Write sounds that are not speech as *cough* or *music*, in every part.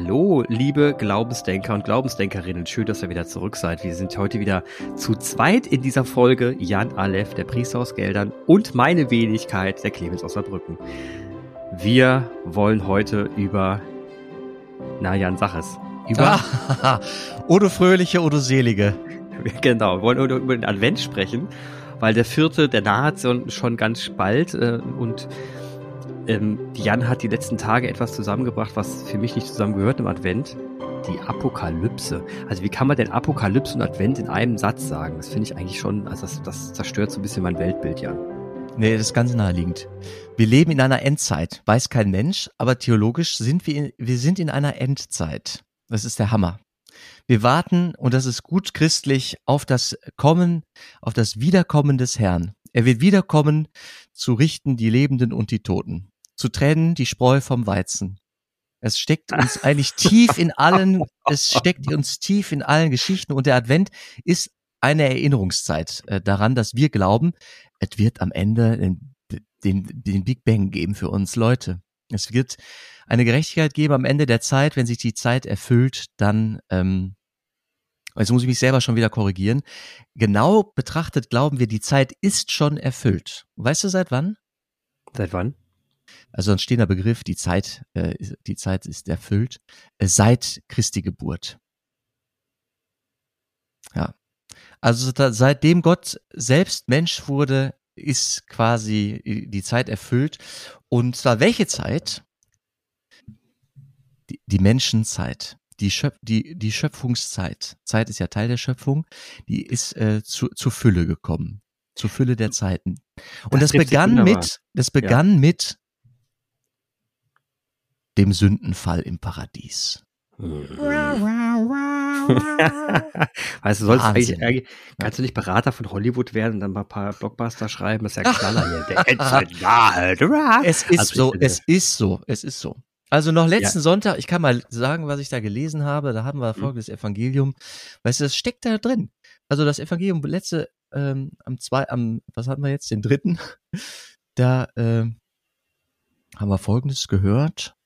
Hallo, liebe Glaubensdenker und Glaubensdenkerinnen. Schön, dass ihr wieder zurück seid. Wir sind heute wieder zu zweit in dieser Folge. Jan Aleph, der Priester aus Geldern und meine Wenigkeit, der Clemens aus Saarbrücken. Wir wollen heute über, na Jan, sag es. Über, ah, *laughs* oder fröhliche oder selige. *laughs* Genau, wir wollen über den Advent sprechen, weil der vierte, der naht schon ganz bald äh, und ähm, Jan hat die letzten Tage etwas zusammengebracht, was für mich nicht zusammengehört im Advent. Die Apokalypse. Also wie kann man denn Apokalypse und Advent in einem Satz sagen? Das finde ich eigentlich schon, also das, das zerstört so ein bisschen mein Weltbild, Jan. Nee, das ist ganz naheliegend. Wir leben in einer Endzeit, weiß kein Mensch, aber theologisch sind wir, in, wir sind in einer Endzeit. Das ist der Hammer. Wir warten, und das ist gut christlich, auf das Kommen, auf das Wiederkommen des Herrn. Er wird wiederkommen, zu richten die Lebenden und die Toten zu trennen die Spreu vom Weizen. Es steckt uns *laughs* eigentlich tief in allen, es *laughs* steckt uns tief in allen Geschichten und der Advent ist eine Erinnerungszeit äh, daran, dass wir glauben, es wird am Ende den, den, den Big Bang geben für uns Leute. Es wird eine Gerechtigkeit geben am Ende der Zeit, wenn sich die Zeit erfüllt, dann, ähm, jetzt muss ich mich selber schon wieder korrigieren. Genau betrachtet glauben wir, die Zeit ist schon erfüllt. Weißt du seit wann? Seit wann? Also ein stehender Begriff, die Zeit, äh, die Zeit ist erfüllt, äh, seit Christi Geburt. Ja. Also da, seitdem Gott selbst Mensch wurde, ist quasi die Zeit erfüllt. Und zwar welche Zeit? Die, die Menschenzeit. Die, Schöpf die, die Schöpfungszeit. Zeit ist ja Teil der Schöpfung. Die ist äh, zu, zur Fülle gekommen. Zur Fülle der Zeiten. Und das, das begann mit, das begann ja. mit dem Sündenfall im Paradies. *laughs* weißt du, sollst eigentlich, eigentlich, kannst du nicht Berater von Hollywood werden und dann mal ein paar Blockbuster schreiben? Das ist ja knaller hier. Der Endzeit *laughs* Es ist also so, es ist so, es ist so. Also noch letzten ja. Sonntag, ich kann mal sagen, was ich da gelesen habe, da haben wir mhm. folgendes Evangelium. Weißt du, das steckt da drin. Also das Evangelium letzte, ähm, am zwei, am, was hatten wir jetzt, den dritten, *laughs* da ähm, haben wir folgendes gehört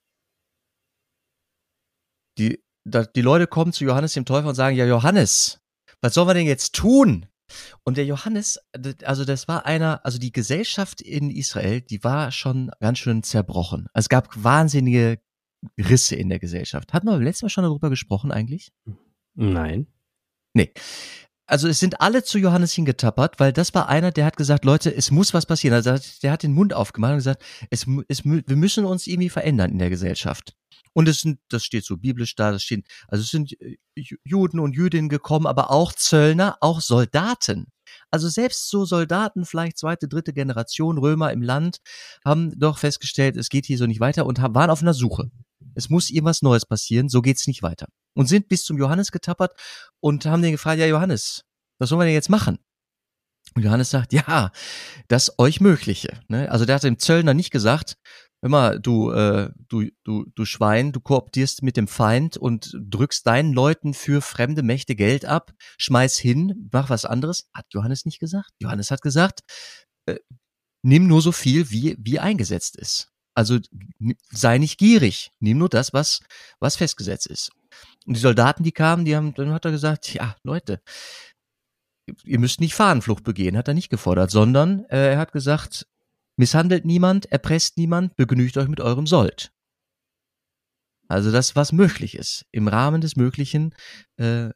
die, da, die Leute kommen zu Johannes dem Täufer und sagen, ja Johannes, was sollen wir denn jetzt tun? Und der Johannes, also das war einer, also die Gesellschaft in Israel, die war schon ganz schön zerbrochen. Also es gab wahnsinnige Risse in der Gesellschaft. Hatten wir letztes Mal schon darüber gesprochen eigentlich? Nein. Nee. Also es sind alle zu Johannes hingetappert, weil das war einer, der hat gesagt, Leute, es muss was passieren. Also der hat den Mund aufgemacht und gesagt, es, es, wir müssen uns irgendwie verändern in der Gesellschaft. Und es sind, das steht so biblisch da, das stehen, also es sind äh, Juden und Jüdinnen gekommen, aber auch Zöllner, auch Soldaten. Also selbst so Soldaten, vielleicht zweite, dritte Generation Römer im Land, haben doch festgestellt, es geht hier so nicht weiter und waren auf einer Suche. Es muss irgendwas Neues passieren, so geht's nicht weiter. Und sind bis zum Johannes getappert und haben den gefragt, ja Johannes, was sollen wir denn jetzt machen? Und Johannes sagt, ja, das euch Mögliche. Ne? Also der hat dem Zöllner nicht gesagt, Hör mal, du, äh, du, du, du Schwein, du kooptierst mit dem Feind und drückst deinen Leuten für fremde Mächte Geld ab, schmeiß hin, mach was anderes. Hat Johannes nicht gesagt? Johannes hat gesagt, äh, nimm nur so viel, wie, wie eingesetzt ist. Also sei nicht gierig, nimm nur das, was, was festgesetzt ist. Und die Soldaten, die kamen, die haben, dann hat er gesagt, ja, Leute, ihr müsst nicht Fahnenflucht begehen, hat er nicht gefordert, sondern äh, er hat gesagt, Misshandelt niemand, erpresst niemand, begnügt euch mit eurem Sold. Also das, was möglich ist, im Rahmen des Möglichen äh,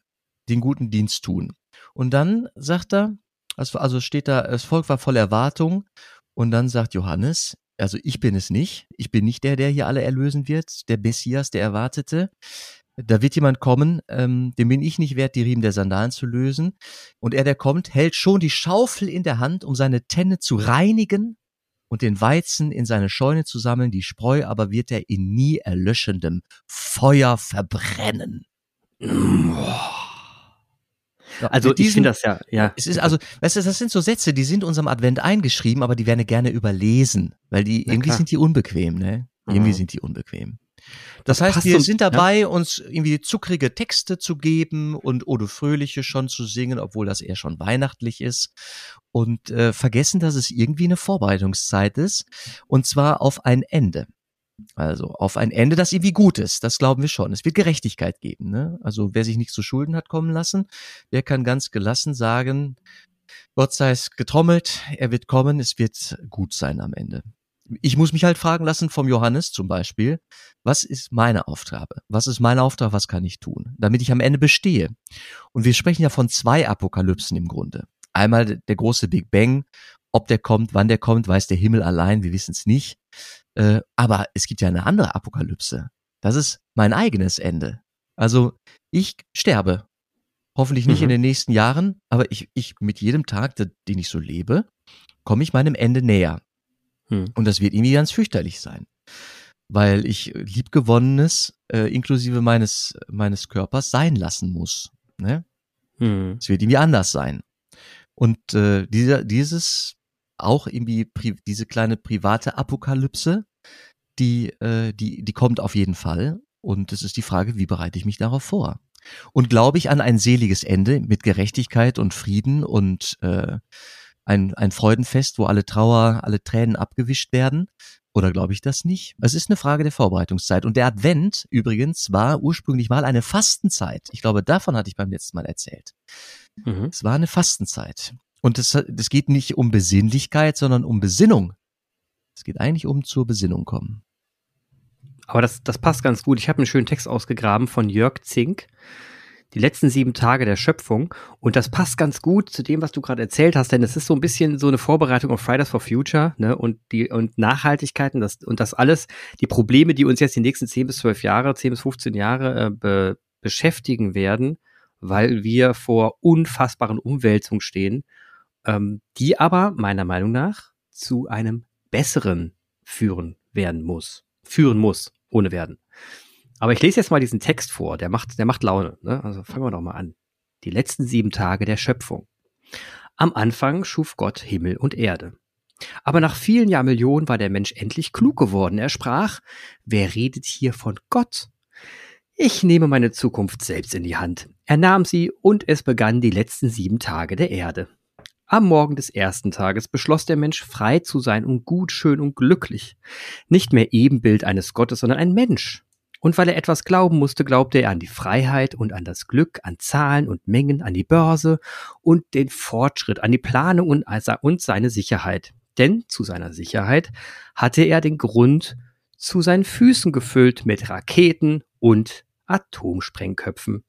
den guten Dienst tun. Und dann sagt er, also steht da, das Volk war voll Erwartung. Und dann sagt Johannes, also ich bin es nicht, ich bin nicht der, der hier alle erlösen wird, der Messias, der Erwartete. Da wird jemand kommen, ähm, dem bin ich nicht wert, die Riemen der Sandalen zu lösen. Und er, der kommt, hält schon die Schaufel in der Hand, um seine Tenne zu reinigen und den Weizen in seine Scheune zu sammeln, die Spreu aber wird er in nie erlöschendem Feuer verbrennen. Also diesen, ich finde das ja, ja. Es ist also, weißt du, das sind so Sätze, die sind unserem Advent eingeschrieben, aber die werden gerne überlesen, weil die irgendwie sind die unbequem, ne? Irgendwie mhm. sind die unbequem. Das, das heißt, wir sind dabei, ja? uns irgendwie zuckrige Texte zu geben und Ode Fröhliche schon zu singen, obwohl das eher schon weihnachtlich ist. Und äh, vergessen, dass es irgendwie eine Vorbereitungszeit ist. Und zwar auf ein Ende. Also auf ein Ende, das irgendwie gut ist, das glauben wir schon. Es wird Gerechtigkeit geben. Ne? Also wer sich nicht zu Schulden hat kommen lassen, der kann ganz gelassen sagen, Gott sei es getrommelt, er wird kommen, es wird gut sein am Ende. Ich muss mich halt fragen lassen vom Johannes zum Beispiel, was ist meine Aufgabe? Was ist mein Auftrag? Was kann ich tun? Damit ich am Ende bestehe. Und wir sprechen ja von zwei Apokalypsen im Grunde. Einmal der große Big Bang. Ob der kommt, wann der kommt, weiß der Himmel allein. Wir wissen es nicht. Äh, aber es gibt ja eine andere Apokalypse. Das ist mein eigenes Ende. Also ich sterbe. Hoffentlich nicht mhm. in den nächsten Jahren, aber ich, ich mit jedem Tag, den ich so lebe, komme ich meinem Ende näher. Mhm. Und das wird irgendwie ganz fürchterlich sein. Weil ich liebgewonnenes, äh, inklusive meines, meines Körpers, sein lassen muss. Ne? Mhm. Es wird irgendwie anders sein. Und äh, dieser, dieses auch irgendwie diese kleine private Apokalypse, die, äh, die, die kommt auf jeden Fall. Und es ist die Frage, wie bereite ich mich darauf vor? Und glaube ich an ein seliges Ende mit Gerechtigkeit und Frieden und äh, ein, ein Freudenfest, wo alle Trauer, alle Tränen abgewischt werden? Oder glaube ich das nicht? Es ist eine Frage der Vorbereitungszeit. Und der Advent übrigens war ursprünglich mal eine Fastenzeit. Ich glaube, davon hatte ich beim letzten Mal erzählt. Mhm. Es war eine Fastenzeit. Und es, es geht nicht um Besinnlichkeit, sondern um Besinnung. Es geht eigentlich um zur Besinnung kommen. Aber das, das passt ganz gut. Ich habe einen schönen Text ausgegraben von Jörg Zink. Die letzten sieben Tage der Schöpfung. Und das passt ganz gut zu dem, was du gerade erzählt hast, denn es ist so ein bisschen so eine Vorbereitung auf Fridays for Future, ne, und die, und Nachhaltigkeiten, das, und das alles, die Probleme, die uns jetzt die nächsten zehn bis zwölf Jahre, zehn bis 15 Jahre äh, be, beschäftigen werden, weil wir vor unfassbaren Umwälzungen stehen ähm, die aber meiner Meinung nach zu einem besseren führen werden muss. Führen muss, ohne werden. Aber ich lese jetzt mal diesen Text vor, der macht, der macht Laune. Ne? Also fangen wir doch mal an. Die letzten sieben Tage der Schöpfung. Am Anfang schuf Gott Himmel und Erde. Aber nach vielen Jahrmillionen war der Mensch endlich klug geworden. Er sprach, wer redet hier von Gott? Ich nehme meine Zukunft selbst in die Hand. Er nahm sie und es begann die letzten sieben Tage der Erde. Am Morgen des ersten Tages beschloss der Mensch frei zu sein und gut, schön und glücklich. Nicht mehr Ebenbild eines Gottes, sondern ein Mensch. Und weil er etwas glauben musste, glaubte er an die Freiheit und an das Glück, an Zahlen und Mengen, an die Börse und den Fortschritt, an die Planung und, seine Sicherheit. Denn zu seiner Sicherheit hatte er den Grund zu seinen Füßen gefüllt mit Raketen und Atomsprengköpfen.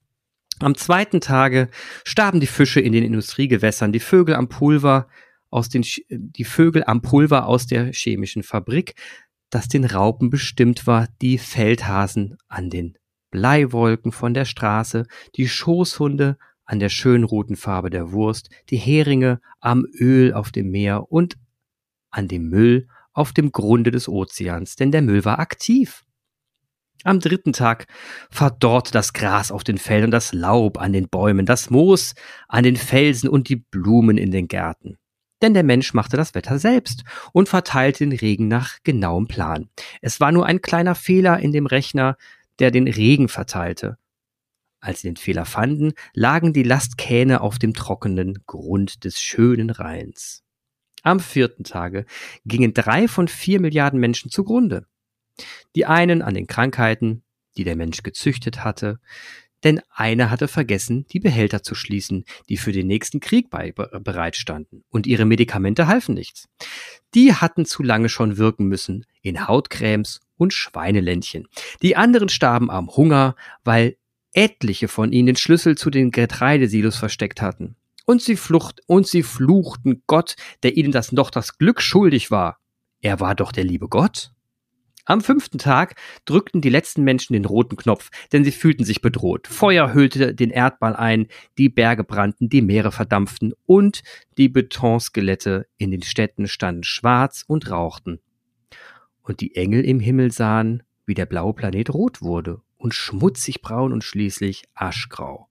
Am zweiten Tage starben die Fische in den Industriegewässern, die Vögel am Pulver aus den, die Vögel am Pulver aus der chemischen Fabrik, das den Raupen bestimmt war, die Feldhasen an den Bleiwolken von der Straße, die Schoßhunde an der schönen roten Farbe der Wurst, die Heringe am Öl auf dem Meer und an dem Müll auf dem Grunde des Ozeans, denn der Müll war aktiv. Am dritten Tag verdorrte das Gras auf den Feldern, das Laub an den Bäumen, das Moos an den Felsen und die Blumen in den Gärten. Denn der Mensch machte das Wetter selbst und verteilte den Regen nach genauem Plan. Es war nur ein kleiner Fehler in dem Rechner, der den Regen verteilte. Als sie den Fehler fanden, lagen die Lastkähne auf dem trockenen Grund des schönen Rheins. Am vierten Tage gingen drei von vier Milliarden Menschen zugrunde. Die einen an den Krankheiten, die der Mensch gezüchtet hatte, denn einer hatte vergessen, die Behälter zu schließen, die für den nächsten Krieg bei, bereitstanden, und ihre Medikamente halfen nichts. Die hatten zu lange schon wirken müssen, in Hautcremes und Schweineländchen. Die anderen starben am Hunger, weil etliche von ihnen den Schlüssel zu den Getreidesilos versteckt hatten. Und sie flucht, und sie fluchten Gott, der ihnen das noch das Glück schuldig war. Er war doch der liebe Gott. Am fünften Tag drückten die letzten Menschen den roten Knopf, denn sie fühlten sich bedroht. Feuer hüllte den Erdball ein, die Berge brannten, die Meere verdampften und die Betonskelette in den Städten standen schwarz und rauchten. Und die Engel im Himmel sahen, wie der blaue Planet rot wurde und schmutzig braun und schließlich aschgrau.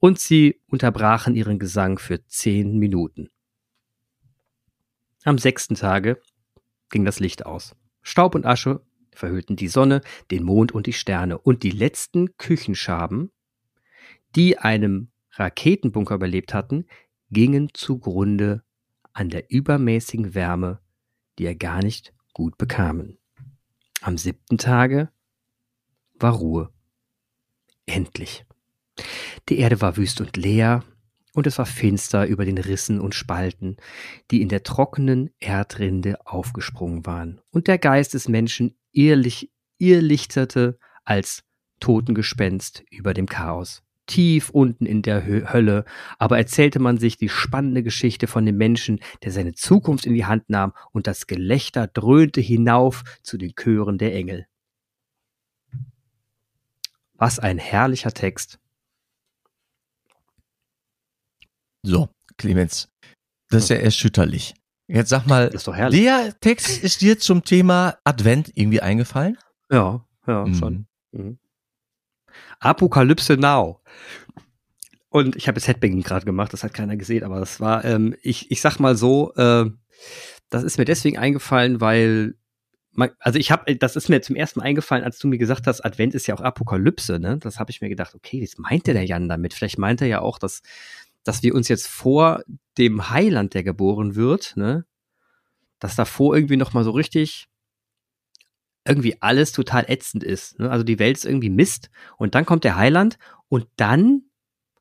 Und sie unterbrachen ihren Gesang für zehn Minuten. Am sechsten Tage ging das Licht aus. Staub und Asche verhüllten die Sonne, den Mond und die Sterne, und die letzten Küchenschaben, die einem Raketenbunker überlebt hatten, gingen zugrunde an der übermäßigen Wärme, die er gar nicht gut bekamen. Am siebten Tage war Ruhe. Endlich. Die Erde war wüst und leer, und es war finster über den Rissen und Spalten, die in der trockenen Erdrinde aufgesprungen waren, und der Geist des Menschen irrlich, irrlichterte als Totengespenst über dem Chaos. Tief unten in der Hölle, aber erzählte man sich die spannende Geschichte von dem Menschen, der seine Zukunft in die Hand nahm, und das Gelächter dröhnte hinauf zu den Chören der Engel. Was ein herrlicher Text. So, Clemens, das ist ja erschütterlich. Jetzt sag mal, der Text ist dir zum Thema Advent irgendwie eingefallen? Ja, ja, Mhm. schon. Mhm. Apokalypse Now. Und ich habe jetzt Headbanging gerade gemacht, das hat keiner gesehen, aber das war, ähm, ich, ich sag mal so, äh, das ist mir deswegen eingefallen, weil, man, also ich habe, das ist mir zum ersten Mal eingefallen, als du mir gesagt hast, Advent ist ja auch Apokalypse, ne? Das habe ich mir gedacht, okay, was meinte der Jan damit? Vielleicht meint er ja auch, dass, dass wir uns jetzt vor dem Heiland, der geboren wird, ne? Dass davor irgendwie noch mal so richtig irgendwie alles total ätzend ist. Ne? Also die Welt ist irgendwie Mist und dann kommt der Heiland und dann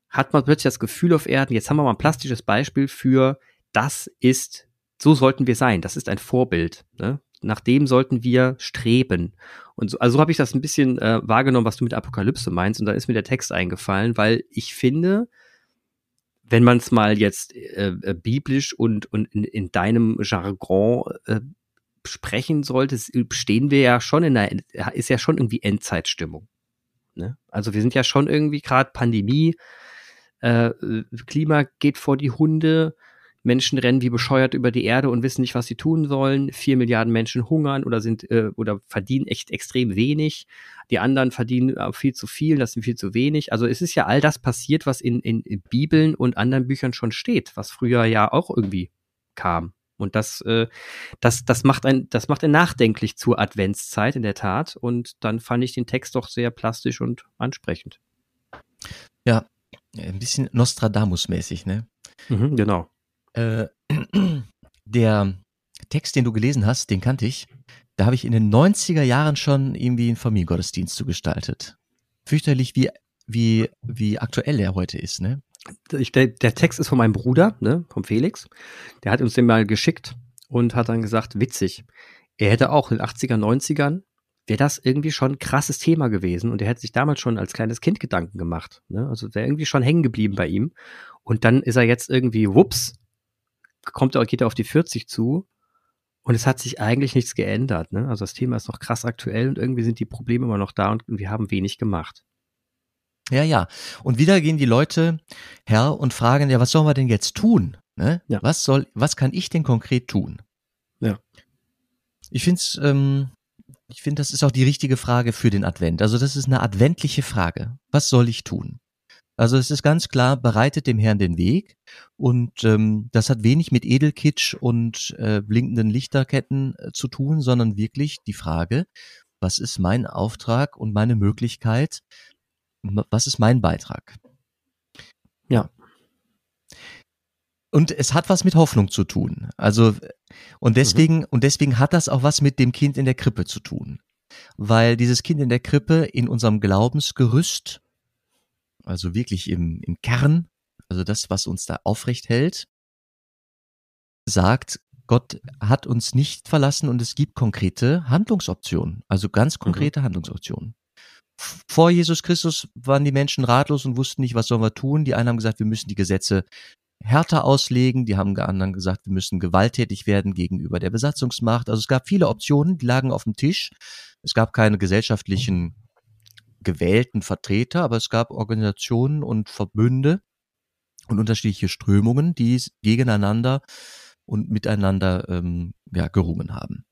hat man plötzlich das Gefühl auf Erden, jetzt haben wir mal ein plastisches Beispiel für, das ist, so sollten wir sein, das ist ein Vorbild. Ne? Nach dem sollten wir streben. Und so, also so habe ich das ein bisschen äh, wahrgenommen, was du mit Apokalypse meinst und da ist mir der Text eingefallen, weil ich finde, wenn man es mal jetzt äh, äh, biblisch und, und in, in deinem Jargon äh, sprechen sollte, stehen wir ja schon in einer, ist ja schon irgendwie Endzeitstimmung. Ne? Also wir sind ja schon irgendwie gerade Pandemie, äh, Klima geht vor die Hunde, Menschen rennen wie bescheuert über die Erde und wissen nicht, was sie tun sollen. Vier Milliarden Menschen hungern oder sind äh, oder verdienen echt extrem wenig. Die anderen verdienen äh, viel zu viel, das sind viel zu wenig. Also es ist ja all das passiert, was in, in, in Bibeln und anderen Büchern schon steht, was früher ja auch irgendwie kam. Und das, äh, das, das macht ein, das macht ein nachdenklich zur Adventszeit in der Tat. Und dann fand ich den Text doch sehr plastisch und ansprechend. Ja, ein bisschen Nostradamus-mäßig, ne? Mhm, genau. Äh, der Text, den du gelesen hast, den kannte ich. Da habe ich in den 90er Jahren schon irgendwie einen Familiengottesdienst zugestaltet. Fürchterlich, wie, wie, wie aktuell er heute ist, ne? Der, der Text ist von meinem Bruder, ne, vom Felix. Der hat uns den mal geschickt und hat dann gesagt, witzig. Er hätte auch in den 80er, 90ern, wäre das irgendwie schon ein krasses Thema gewesen und er hätte sich damals schon als kleines Kind Gedanken gemacht. Ne? Also wäre irgendwie schon hängen geblieben bei ihm. Und dann ist er jetzt irgendwie, wups, kommt er, geht er auf die 40 zu und es hat sich eigentlich nichts geändert. Ne? Also das Thema ist noch krass aktuell und irgendwie sind die Probleme immer noch da und wir haben wenig gemacht. Ja, ja. Und wieder gehen die Leute her und fragen, ja, was sollen wir denn jetzt tun? Ne? Ja. Was soll, was kann ich denn konkret tun? Ja. Ich finde ähm, ich finde, das ist auch die richtige Frage für den Advent. Also das ist eine adventliche Frage. Was soll ich tun? Also es ist ganz klar, bereitet dem Herrn den Weg und ähm, das hat wenig mit Edelkitsch und äh, blinkenden Lichterketten äh, zu tun, sondern wirklich die Frage, was ist mein Auftrag und meine Möglichkeit, was ist mein Beitrag? Ja. Und es hat was mit Hoffnung zu tun. Also und deswegen und deswegen hat das auch was mit dem Kind in der Krippe zu tun, weil dieses Kind in der Krippe in unserem Glaubensgerüst, also wirklich im im Kern, also das, was uns da aufrecht hält, sagt, Gott hat uns nicht verlassen und es gibt konkrete Handlungsoptionen, also ganz konkrete Handlungsoptionen. F- Vor Jesus Christus waren die Menschen ratlos und wussten nicht, was sollen wir tun. Die einen haben gesagt, wir müssen die Gesetze härter auslegen. Die haben anderen gesagt, wir müssen gewalttätig werden gegenüber der Besatzungsmacht. Also es gab viele Optionen, die lagen auf dem Tisch. Es gab keine gesellschaftlichen gewählten Vertreter, aber es gab Organisationen und Verbünde und unterschiedliche Strömungen, die gegeneinander und miteinander ähm, ja, gerungen haben.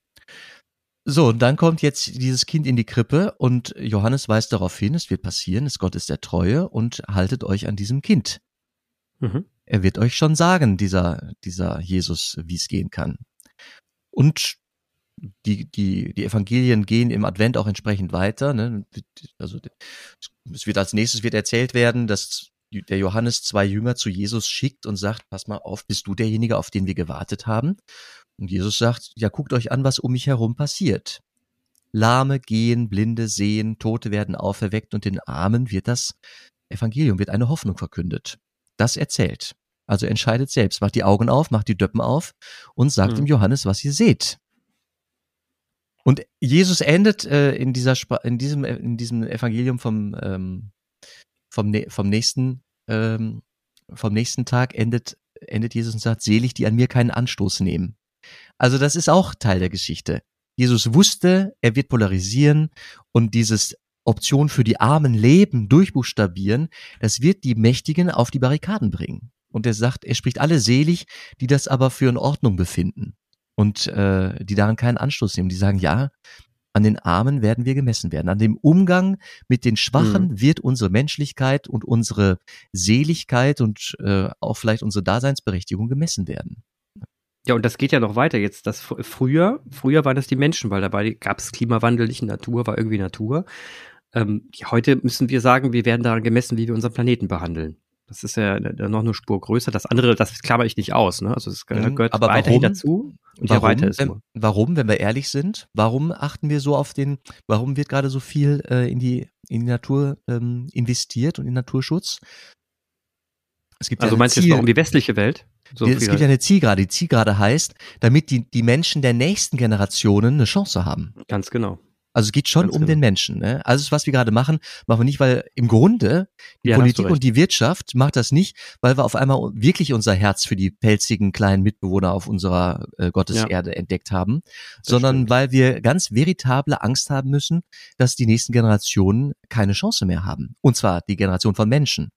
So, und dann kommt jetzt dieses Kind in die Krippe und Johannes weist darauf hin, es wird passieren, es Gott ist der Treue und haltet euch an diesem Kind. Mhm. Er wird euch schon sagen, dieser, dieser Jesus, wie es gehen kann. Und die, die, die Evangelien gehen im Advent auch entsprechend weiter. Ne? Also es wird als nächstes wird erzählt werden, dass der Johannes zwei Jünger zu Jesus schickt und sagt, pass mal auf, bist du derjenige, auf den wir gewartet haben? Und Jesus sagt, ja, guckt euch an, was um mich herum passiert. Lahme gehen, Blinde sehen, Tote werden auferweckt und den Armen wird das Evangelium, wird eine Hoffnung verkündet. Das erzählt. Also entscheidet selbst, macht die Augen auf, macht die Döppen auf und sagt mhm. dem Johannes, was ihr seht. Und Jesus endet äh, in dieser in diesem in diesem Evangelium vom ähm, vom vom nächsten ähm, vom nächsten Tag endet endet Jesus und sagt selig, die an mir keinen Anstoß nehmen. Also das ist auch Teil der Geschichte. Jesus wusste, er wird polarisieren und dieses Option für die armen Leben durchbuchstabieren, das wird die Mächtigen auf die Barrikaden bringen. Und er sagt, er spricht alle selig, die das aber für in Ordnung befinden und äh, die daran keinen Anstoß nehmen. Die sagen, ja, an den Armen werden wir gemessen werden. An dem Umgang mit den Schwachen mhm. wird unsere Menschlichkeit und unsere Seligkeit und äh, auch vielleicht unsere Daseinsberechtigung gemessen werden. Ja, und das geht ja noch weiter jetzt. Das früher, früher waren das die Menschen, weil dabei gab es Klimawandel, nicht Natur, war irgendwie Natur. Ähm, heute müssen wir sagen, wir werden daran gemessen, wie wir unseren Planeten behandeln. Das ist ja noch eine Spur größer. Das andere, das klammer ich nicht aus. Ne? Also es mhm, gehört aber weiterhin warum, dazu. Und warum, weiter ist wenn, warum, wenn wir ehrlich sind, warum achten wir so auf den, warum wird gerade so viel äh, in, die, in die Natur ähm, investiert und in Naturschutz? Es gibt also ja meinst du jetzt noch um die westliche Welt? So es gibt ja eine Zielgerade. Die Zielgerade heißt, damit die, die Menschen der nächsten Generationen eine Chance haben. Ganz genau. Also es geht schon Ganz um genau. den Menschen. Ne? Also was wir gerade machen, machen wir nicht, weil im Grunde die ja, Politik und die Wirtschaft macht das nicht, weil wir auf einmal wirklich unser Herz für die pelzigen kleinen Mitbewohner auf unserer äh, Gotteserde ja. entdeckt haben, das sondern stimmt. weil wir ganz veritable Angst haben müssen, dass die nächsten Generationen keine Chance mehr haben. Und zwar die Generation von Menschen.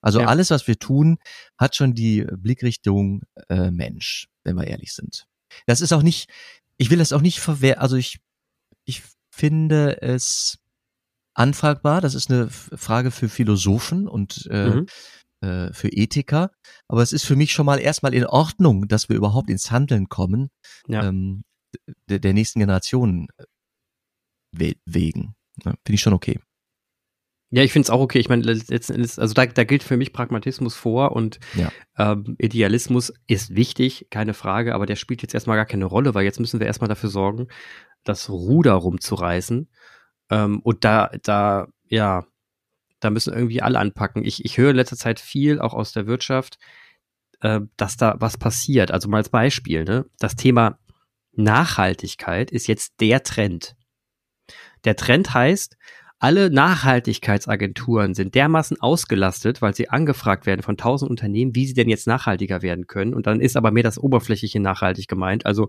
Also ja. alles, was wir tun, hat schon die Blickrichtung äh, Mensch, wenn wir ehrlich sind. Das ist auch nicht, ich will das auch nicht verwehren, also ich, ich finde es anfragbar. Das ist eine Frage für Philosophen und äh, mhm. äh, für Ethiker. Aber es ist für mich schon mal erstmal in Ordnung, dass wir überhaupt ins Handeln kommen, ja. ähm, der, der nächsten Generation we wegen. Ja, Finde ich schon okay. Ja, ich finde es auch okay. Ich meine, letzten Endes, also da, da gilt für mich Pragmatismus vor und ja. ähm, Idealismus ist wichtig, keine Frage, aber der spielt jetzt erstmal gar keine Rolle, weil jetzt müssen wir erstmal dafür sorgen, das Ruder rumzureißen. Ähm, und da, da, ja, da müssen irgendwie alle anpacken. Ich, ich höre in letzter Zeit viel, auch aus der Wirtschaft, äh, dass da was passiert. Also mal als Beispiel, ne? Das Thema Nachhaltigkeit ist jetzt der Trend. Der Trend heißt, alle Nachhaltigkeitsagenturen sind dermaßen ausgelastet, weil sie angefragt werden von tausend Unternehmen, wie sie denn jetzt nachhaltiger werden können. Und dann ist aber mehr das oberflächliche nachhaltig gemeint. Also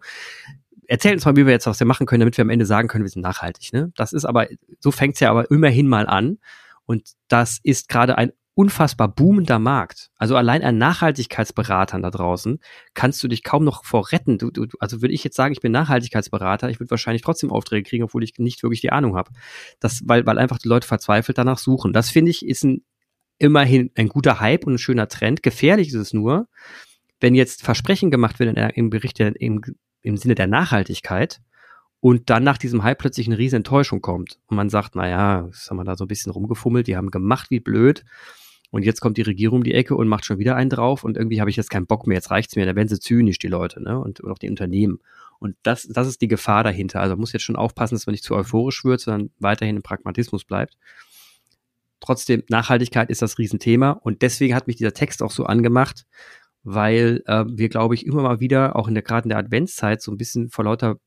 erzählt uns mal, wie wir jetzt was wir machen können, damit wir am Ende sagen können, wir sind nachhaltig. Ne? Das ist aber, so fängt es ja aber immerhin mal an. Und das ist gerade ein unfassbar boomender Markt. Also allein an Nachhaltigkeitsberatern da draußen kannst du dich kaum noch vor retten. Du, du, also würde ich jetzt sagen, ich bin Nachhaltigkeitsberater, ich würde wahrscheinlich trotzdem Aufträge kriegen, obwohl ich nicht wirklich die Ahnung habe. Das, weil, weil einfach die Leute verzweifelt danach suchen. Das finde ich ist ein, immerhin ein guter Hype und ein schöner Trend. Gefährlich ist es nur, wenn jetzt Versprechen gemacht werden im Bericht im, im Sinne der Nachhaltigkeit und dann nach diesem Hype plötzlich eine riesen Enttäuschung kommt und man sagt, naja, das haben wir da so ein bisschen rumgefummelt, die haben gemacht wie blöd und jetzt kommt die Regierung um die Ecke und macht schon wieder einen drauf und irgendwie habe ich jetzt keinen Bock mehr, jetzt reicht's mir, da werden sie zynisch, die Leute, ne, und, und auch die Unternehmen. Und das, das ist die Gefahr dahinter. Also man muss jetzt schon aufpassen, dass man nicht zu euphorisch wird, sondern weiterhin im Pragmatismus bleibt. Trotzdem, Nachhaltigkeit ist das Riesenthema und deswegen hat mich dieser Text auch so angemacht, weil äh, wir, glaube ich, immer mal wieder, auch in der gerade in der Adventszeit, so ein bisschen vor lauter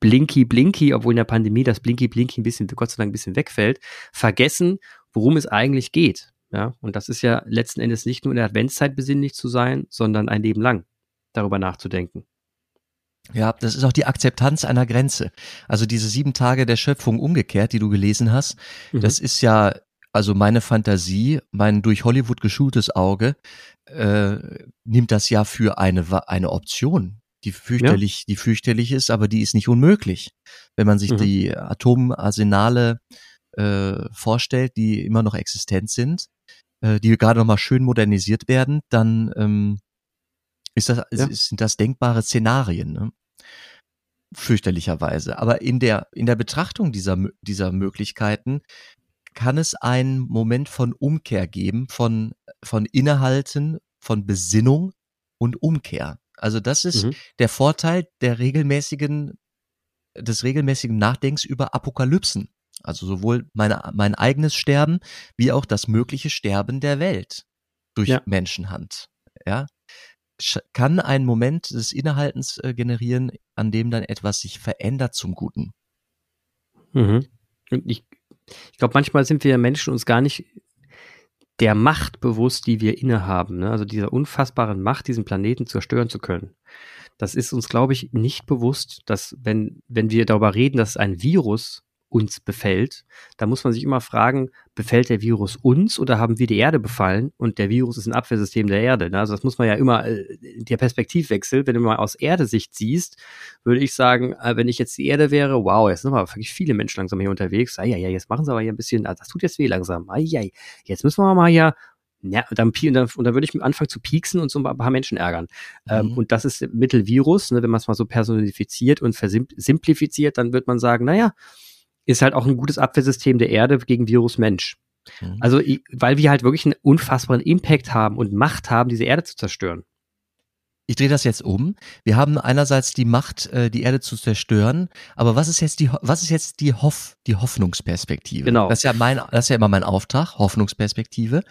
Blinky Blinky, obwohl in der Pandemie das Blinky Blinky ein bisschen, Gott sei Dank, ein bisschen wegfällt, vergessen, worum es eigentlich geht. Ja, und das ist ja letzten Endes nicht nur in der Adventszeit besinnlich zu sein, sondern ein Leben lang darüber nachzudenken. Ja, das ist auch die Akzeptanz einer Grenze. Also diese sieben Tage der Schöpfung umgekehrt, die du gelesen hast, mhm. das ist ja also meine Fantasie, mein durch Hollywood geschultes Auge, äh, nimmt das ja für eine, eine Option, die fürchterlich, ja. die fürchterlich ist, aber die ist nicht unmöglich. Wenn man sich mhm. die Atomarsenale äh, vorstellt, die immer noch existent sind, äh, die gerade noch mal schön modernisiert werden, dann ähm, ist das, ja. sind das denkbare Szenarien. Ne? fürchterlicherweise. Aber in der, in der Betrachtung dieser, dieser Möglichkeiten kann es einen Moment von Umkehr geben, von, von Innehalten, von Besinnung und Umkehr. Also das ist mhm. der Vorteil der regelmäßigen des regelmäßigen Nachdenkens über Apokalypsen. Also sowohl meine, mein eigenes Sterben wie auch das mögliche Sterben der Welt durch ja. Menschenhand. Ja, kann einen Moment des Innehaltens äh, generieren, an dem dann etwas sich verändert zum Guten. Mhm. Und ich, ich glaube, manchmal sind wir Menschen uns gar nicht der Macht bewusst, die wir innehaben. Ne? Also dieser unfassbaren Macht, diesen Planeten zerstören zu können. Das ist uns, glaube ich, nicht bewusst, dass wenn, wenn wir darüber reden, dass ein Virus uns befällt, da muss man sich immer fragen, befällt der Virus uns oder haben wir die Erde befallen und der Virus ist ein Abwehrsystem der Erde? Ne? Also das muss man ja immer, äh, der Perspektivwechsel, wenn du mal aus Erdesicht siehst, würde ich sagen, äh, wenn ich jetzt die Erde wäre, wow, jetzt sind aber wirklich viele Menschen langsam hier unterwegs, ja, ja, jetzt machen sie aber hier ein bisschen, ah, das tut jetzt weh langsam, ai, ai, jetzt müssen wir mal hier ja, und dann, und dann, und dann würde ich anfangen zu pieksen und so ein paar Menschen ärgern. Ähm, mhm. Ähm, und das ist Mittelvirus, ne, wenn man es mal so personifiziert und versimplifiziert, dann wird man sagen, naja, ist halt auch ein gutes Abwehrsystem der Erde gegen Virus Mensch. Mhm. Also, weil wir halt wirklich einen unfassbaren Impact haben und Macht haben, diese Erde zu zerstören. Ich drehe das jetzt um. Wir haben einerseits die Macht, äh, die Erde zu zerstören, aber was ist jetzt die, was ist jetzt die Hoff, die Hoffnungsperspektive? Genau. Das ist ja mein, das ist ja immer mein Auftrag, Hoffnungsperspektive.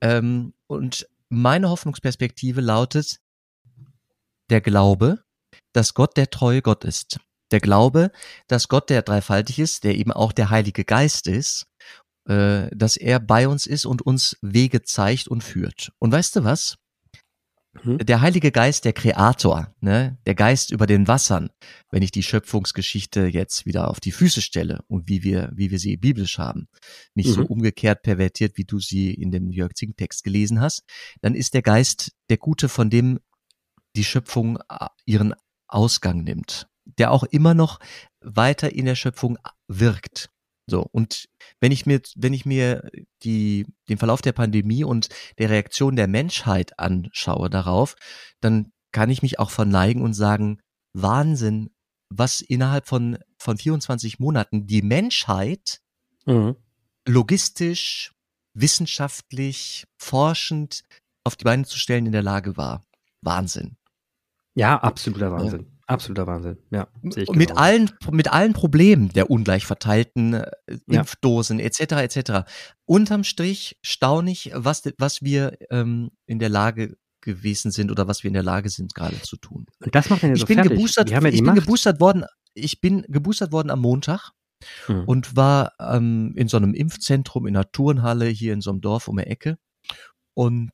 Ähm, und meine Hoffnungsperspektive lautet der Glaube, dass Gott der treue Gott ist. Der Glaube, dass Gott der dreifaltig ist, der eben auch der Heilige Geist ist, äh, dass er bei uns ist und uns Wege zeigt und führt. Und weißt du was? Mhm. Der Heilige Geist, der Kreator, ne, der Geist über den Wassern, wenn ich die Schöpfungsgeschichte jetzt wieder auf die Füße stelle und wie wir, wie wir sie biblisch haben, nicht mhm. so umgekehrt pervertiert, wie du sie in dem Jörg Zink Text gelesen hast, dann ist der Geist der Gute, von dem die Schöpfung äh, ihren Ausgang nimmt der auch immer noch weiter in der Schöpfung wirkt. So, und wenn ich mir, wenn ich mir die, den Verlauf der Pandemie und der Reaktion der Menschheit anschaue darauf, dann kann ich mich auch verneigen und sagen, Wahnsinn, was innerhalb von, von 24 Monaten die Menschheit mhm. logistisch, wissenschaftlich, forschend auf die Beine zu stellen in der Lage war. Wahnsinn. Ja, absoluter Wahnsinn. Absoluter Wahnsinn, ja. mit allen, mit allen Problemen der ungleich verteilten äh, Impfdosen ja. etc. etc. Unterm Strich staunig, was, was wir ähm, in der Lage gewesen sind oder was wir in der Lage sind gerade zu tun. Und das macht ja ich so bin fertig. geboostert, ja ich bin geboostert worden. Ich bin geboostert worden am Montag hm. und war ähm, in so einem Impfzentrum in einer Turnhalle hier in so einem Dorf um die Ecke und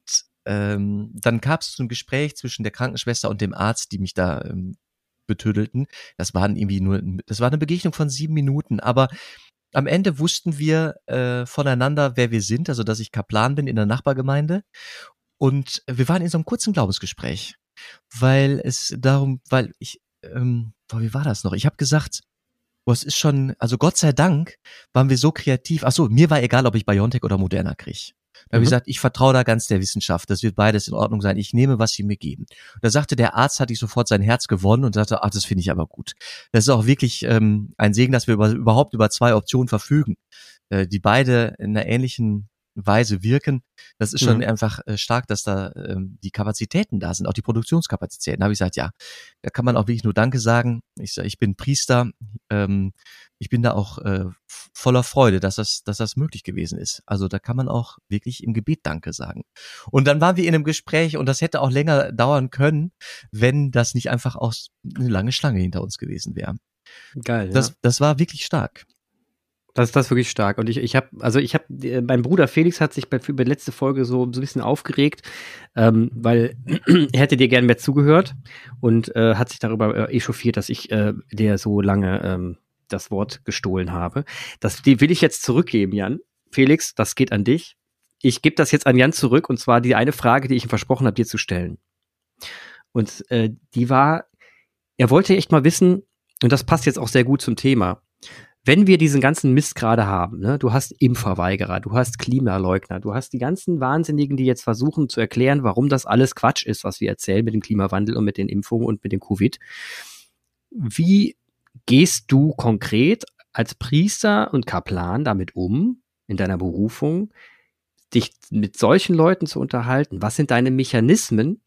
ähm, dann gab es ein Gespräch zwischen der Krankenschwester und dem Arzt, die mich da ähm, betödelten. Das waren irgendwie nur, das war eine Begegnung von sieben Minuten, aber am Ende wussten wir äh, voneinander, wer wir sind, also dass ich Kaplan bin in der Nachbargemeinde. Und wir waren in so einem kurzen Glaubensgespräch, weil es darum, weil ich, ähm, wie war das noch? Ich habe gesagt, boah, es ist schon, also Gott sei Dank waren wir so kreativ. Ach so, mir war egal, ob ich Biontech oder Moderna krieg. Da habe ich mhm. gesagt, ich vertraue da ganz der Wissenschaft. Das wird beides in Ordnung sein. Ich nehme, was sie mir geben. Da sagte der Arzt, hatte ich sofort sein Herz gewonnen und sagte, ach, das finde ich aber gut. Das ist auch wirklich ähm, ein Segen, dass wir über, überhaupt über zwei Optionen verfügen, äh, die beide in einer ähnlichen Weise wirken. Das ist schon mhm. einfach äh, stark, dass da ähm, die Kapazitäten da sind, auch die Produktionskapazitäten. Da habe ich gesagt, ja, da kann man auch wirklich nur Danke sagen. Ich, ich bin Priester. Ähm, ich bin da auch äh, voller Freude, dass das, dass das möglich gewesen ist. Also da kann man auch wirklich im Gebet Danke sagen. Und dann waren wir in einem Gespräch und das hätte auch länger dauern können, wenn das nicht einfach auch eine lange Schlange hinter uns gewesen wäre. Geil. Das, ja. das war wirklich stark. Das ist das wirklich stark. Und ich, ich habe, also ich habe, äh, mein Bruder Felix hat sich bei, für die letzte Folge so, so ein bisschen aufgeregt, ähm, weil *clears throat* er hätte dir gerne mehr zugehört und äh, hat sich darüber äh, echauffiert, dass ich äh, dir so lange ähm, das Wort gestohlen habe. Das die will ich jetzt zurückgeben, Jan. Felix, das geht an dich. Ich gebe das jetzt an Jan zurück und zwar die eine Frage, die ich ihm versprochen habe, dir zu stellen. Und äh, die war, er wollte echt mal wissen, und das passt jetzt auch sehr gut zum Thema wenn wir diesen ganzen Mist gerade haben, ne, du hast Impfverweigerer, du hast Klimaleugner, du hast die ganzen Wahnsinnigen, die jetzt versuchen zu erklären, warum das alles Quatsch ist, was wir erzählen mit dem Klimawandel und mit den Impfungen und mit dem Covid. Wie gehst du konkret als Priester und Kaplan damit um, in deiner Berufung, dich mit solchen Leuten zu unterhalten? Was sind deine Mechanismen,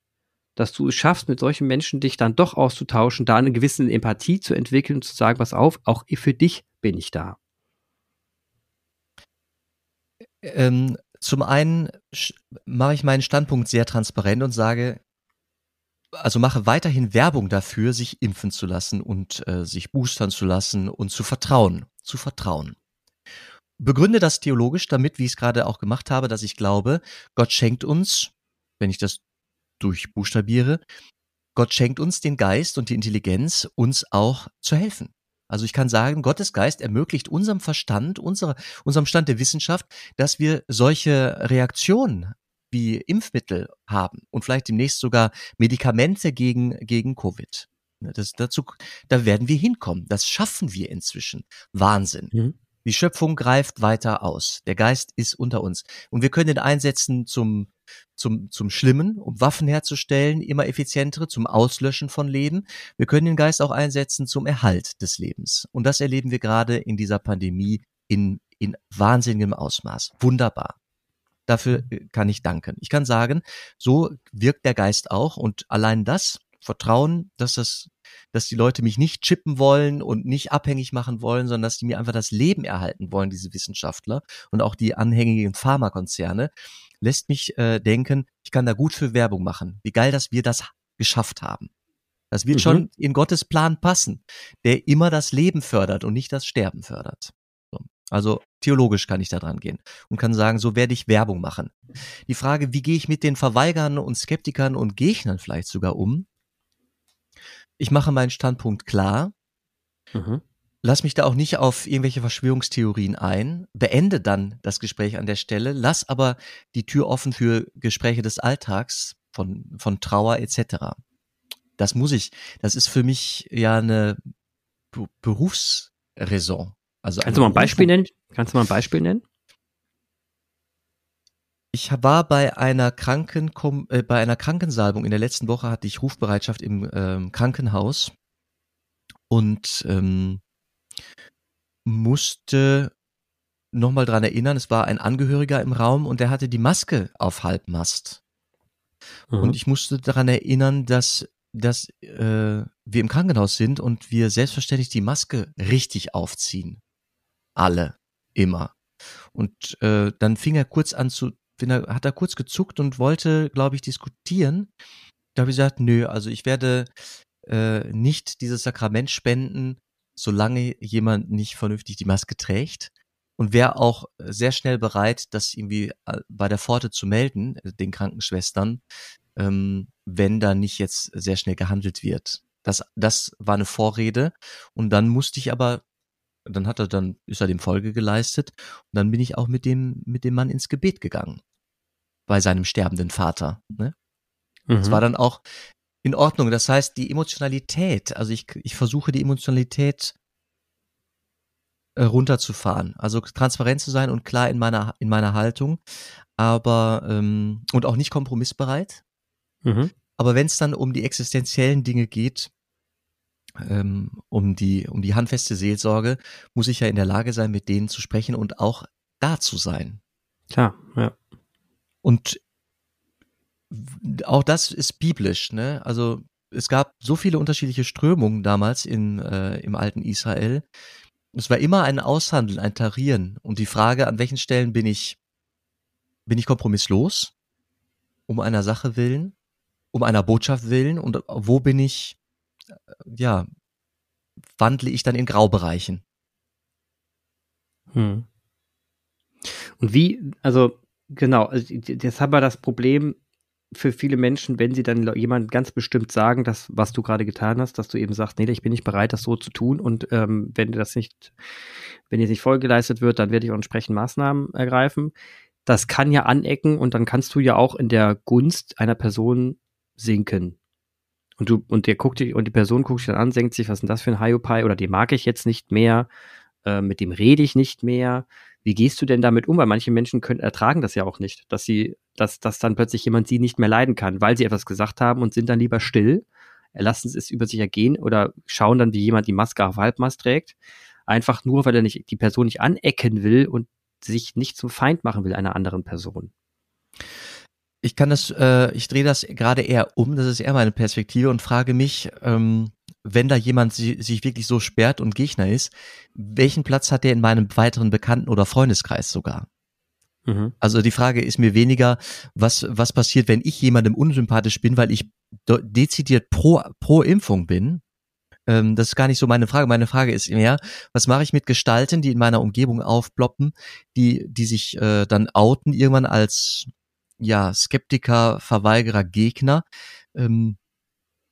dass du es schaffst, mit solchen Menschen dich dann doch auszutauschen, da eine gewisse Empathie zu entwickeln und zu sagen, pass auf, auch für dich bin ich da. Ähm, zum einen mache ich meinen Standpunkt sehr transparent und sage, also mache weiterhin Werbung dafür, sich impfen zu lassen und äh, sich boostern zu lassen und zu vertrauen, zu vertrauen. Begründe das theologisch damit, wie ich es gerade auch gemacht habe, dass ich glaube, Gott schenkt uns, wenn ich das durchbuchstabiere, Gott schenkt uns den Geist und die Intelligenz, uns auch zu helfen. Also ich kann sagen, Gottes Geist ermöglicht unserem Verstand, unsere, unserem Stand der Wissenschaft, dass wir solche Reaktionen wie Impfmittel haben und vielleicht demnächst sogar Medikamente gegen, gegen Covid. Das, dazu, da werden wir hinkommen. Das schaffen wir inzwischen. Wahnsinn. Mhm. Die Schöpfung greift weiter aus. Der Geist ist unter uns. Und wir können ihn einsetzen zum, zum, zum Schlimmen, um Waffen herzustellen, immer effizientere, zum Auslöschen von Leben. Wir können den Geist auch einsetzen zum Erhalt des Lebens. Und das erleben wir gerade in dieser Pandemie in, in wahnsinnigem Ausmaß. Wunderbar. Dafür äh, kann ich danken. Ich kann sagen, so wirkt der Geist auch und allein das Vertrauen, dass das, dass die Leute mich nicht chippen wollen und nicht abhängig machen wollen, sondern dass die mir einfach das Leben erhalten wollen, diese Wissenschaftler und auch die anhängigen Pharmakonzerne, lässt mich äh, denken, ich kann da gut für Werbung machen. Wie geil, dass wir das geschafft haben. Das wird mhm. schon in Gottes Plan passen, der immer das Leben fördert und nicht das Sterben fördert. Also theologisch kann ich da dran gehen und kann sagen, so werde ich Werbung machen. Die Frage, wie gehe ich mit den Verweigern und Skeptikern und Gegnern vielleicht sogar um? Ich mache meinen Standpunkt klar. Mhm. Lass mich da auch nicht auf irgendwelche Verschwörungstheorien ein, beende dann das Gespräch an der Stelle, lass aber die Tür offen für Gespräche des Alltags von, von Trauer etc. Das muss ich. Das ist für mich ja eine Berufsraison. Also Kannst du mal ein Beispiel nennen? Kannst du mal ein Beispiel nennen? Ich war bei einer Kranken äh, bei einer Krankensalbung in der letzten Woche hatte ich Rufbereitschaft im ähm, Krankenhaus und ähm, musste nochmal dran erinnern, es war ein Angehöriger im Raum und der hatte die Maske auf Halbmast. Mhm. Und ich musste daran erinnern, dass, dass äh, wir im Krankenhaus sind und wir selbstverständlich die Maske richtig aufziehen alle, immer. Und äh, dann fing er kurz an zu, er, hat er kurz gezuckt und wollte, glaube ich, diskutieren. Da habe ich gesagt, nö, also ich werde äh, nicht dieses Sakrament spenden, solange jemand nicht vernünftig die Maske trägt. Und wäre auch sehr schnell bereit, das irgendwie äh, bei der Pforte zu melden, äh, den Krankenschwestern, ähm, wenn da nicht jetzt sehr schnell gehandelt wird. Das, das war eine Vorrede. Und dann musste ich aber dann hat er dann, ist er dem Folge geleistet und dann bin ich auch mit dem, mit dem Mann ins Gebet gegangen. Bei seinem sterbenden Vater. Ne? Mhm. Das war dann auch in Ordnung. Das heißt, die Emotionalität, also ich, ich versuche die Emotionalität äh, runterzufahren. Also transparent zu sein und klar in meiner, in meiner Haltung, aber ähm, und auch nicht kompromissbereit. Mhm. Aber wenn es dann um die existenziellen Dinge geht, um die, um die handfeste Seelsorge, muss ich ja in der Lage sein, mit denen zu sprechen und auch da zu sein. Klar, ja. Und auch das ist biblisch, ne? Also es gab so viele unterschiedliche Strömungen damals in, äh, im alten Israel. Es war immer ein Aushandeln, ein Tarieren. Und die Frage, an welchen Stellen bin ich, bin ich kompromisslos? Um einer Sache willen? Um einer Botschaft willen? Und wo bin ich ja, wandle ich dann in Graubereichen. Hm. Und wie, also genau, also das haben wir das Problem für viele Menschen, wenn sie dann jemand ganz bestimmt sagen, dass was du gerade getan hast, dass du eben sagst, nee, ich bin nicht bereit, das so zu tun und ähm, wenn das nicht, wenn dir nicht vollgeleistet wird, dann werde ich auch entsprechend Maßnahmen ergreifen. Das kann ja anecken und dann kannst du ja auch in der Gunst einer Person sinken. Und du, und der guckt dich, und die Person guckt sich dann an, denkt sich, was ist denn das für ein Hyopai oder den mag ich jetzt nicht mehr, äh, mit dem rede ich nicht mehr. Wie gehst du denn damit um? Weil manche Menschen können, ertragen das ja auch nicht, dass sie, dass, dass dann plötzlich jemand sie nicht mehr leiden kann, weil sie etwas gesagt haben und sind dann lieber still, lassen es über sich ergehen oder schauen dann, wie jemand die Maske auf Halbmast trägt. Einfach nur, weil er nicht, die Person nicht anecken will und sich nicht zum Feind machen will einer anderen Person. Ich kann das, äh, ich drehe das gerade eher um, das ist eher meine Perspektive und frage mich, ähm, wenn da jemand si sich wirklich so sperrt und Gegner ist, welchen Platz hat der in meinem weiteren Bekannten- oder Freundeskreis sogar? Mhm. Also die Frage ist mir weniger, was, was passiert, wenn ich jemandem unsympathisch bin, weil ich dezidiert pro, pro Impfung bin. Ähm, das ist gar nicht so meine Frage. Meine Frage ist mehr, was mache ich mit Gestalten, die in meiner Umgebung aufploppen, die, die sich äh, dann outen irgendwann als ja, Skeptiker, Verweigerer, Gegner. Ähm,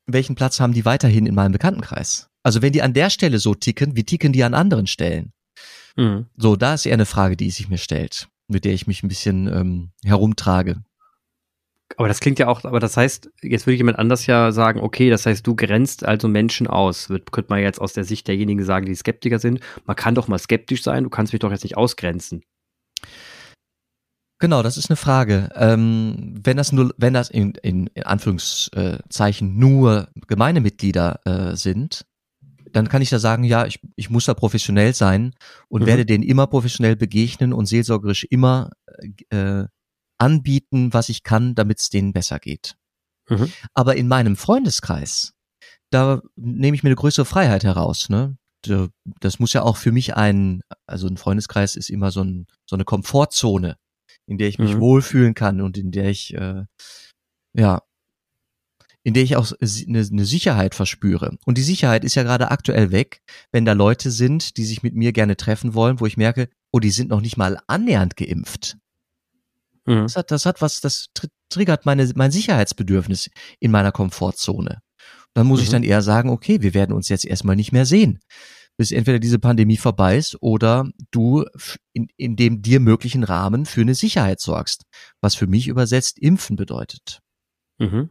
welchen Platz haben die weiterhin in meinem Bekanntenkreis? Also wenn die an der Stelle so ticken, wie ticken die an anderen Stellen? Mhm. So, da ist eher eine Frage, die sich mir stellt, mit der ich mich ein bisschen ähm, herumtrage. Aber das klingt ja auch, aber das heißt, jetzt würde jemand anders ja sagen, okay, das heißt, du grenzt also Menschen aus. Wird, könnte man jetzt aus der Sicht derjenigen sagen, die Skeptiker sind. Man kann doch mal skeptisch sein, du kannst mich doch jetzt nicht ausgrenzen. Genau, das ist eine Frage. Ähm, wenn das nur, wenn das in, in, in Anführungszeichen nur Gemeindemitglieder äh, sind, dann kann ich da sagen, ja, ich, ich muss da professionell sein und mhm. werde denen immer professionell begegnen und seelsorgerisch immer äh, anbieten, was ich kann, damit es denen besser geht. Mhm. Aber in meinem Freundeskreis, da nehme ich mir eine größere Freiheit heraus. Ne? Das muss ja auch für mich ein, also ein Freundeskreis ist immer so, ein, so eine Komfortzone, in der ich mich mhm. wohlfühlen kann und in der ich, äh, ja, in der ich auch eine, eine Sicherheit verspüre. Und die Sicherheit ist ja gerade aktuell weg, wenn da Leute sind, die sich mit mir gerne treffen wollen, wo ich merke, oh, die sind noch nicht mal annähernd geimpft. Mhm. Das, hat, das hat was, das triggert meine, mein Sicherheitsbedürfnis in meiner Komfortzone. Dann muss mhm. ich dann eher sagen, okay, wir werden uns jetzt erstmal nicht mehr sehen, bis entweder diese Pandemie vorbei ist oder du in, in dem dir möglichen Rahmen für eine Sicherheit sorgst, was für mich übersetzt Impfen bedeutet. Mhm.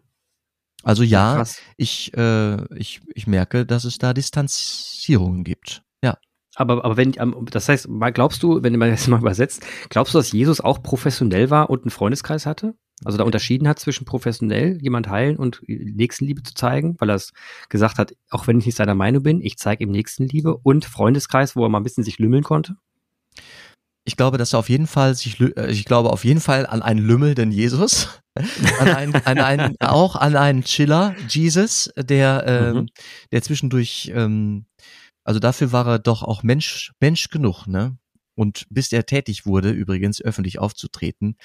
Also ja, ja ich, äh, ich, ich merke, dass es da Distanzierungen gibt. Ja. Aber, aber wenn, das heißt, glaubst du, wenn man das mal übersetzt, glaubst du, dass Jesus auch professionell war und einen Freundeskreis hatte? Also da unterschieden hat zwischen professionell jemand heilen und Nächstenliebe zu zeigen, weil er es gesagt hat, auch wenn ich nicht seiner Meinung bin, ich zeige ihm Nächstenliebe und Freundeskreis, wo er mal ein bisschen sich lümmeln konnte? Ich glaube, dass er auf jeden Fall sich, äh, ich glaube auf jeden Fall an einen lümmelnden Jesus, *laughs* an einen, an einen, auch an einen Chiller Jesus, der, ähm, mhm. der zwischendurch ähm, also dafür war er doch auch Mensch, Mensch genug, ne? Und bis er tätig wurde, übrigens öffentlich aufzutreten,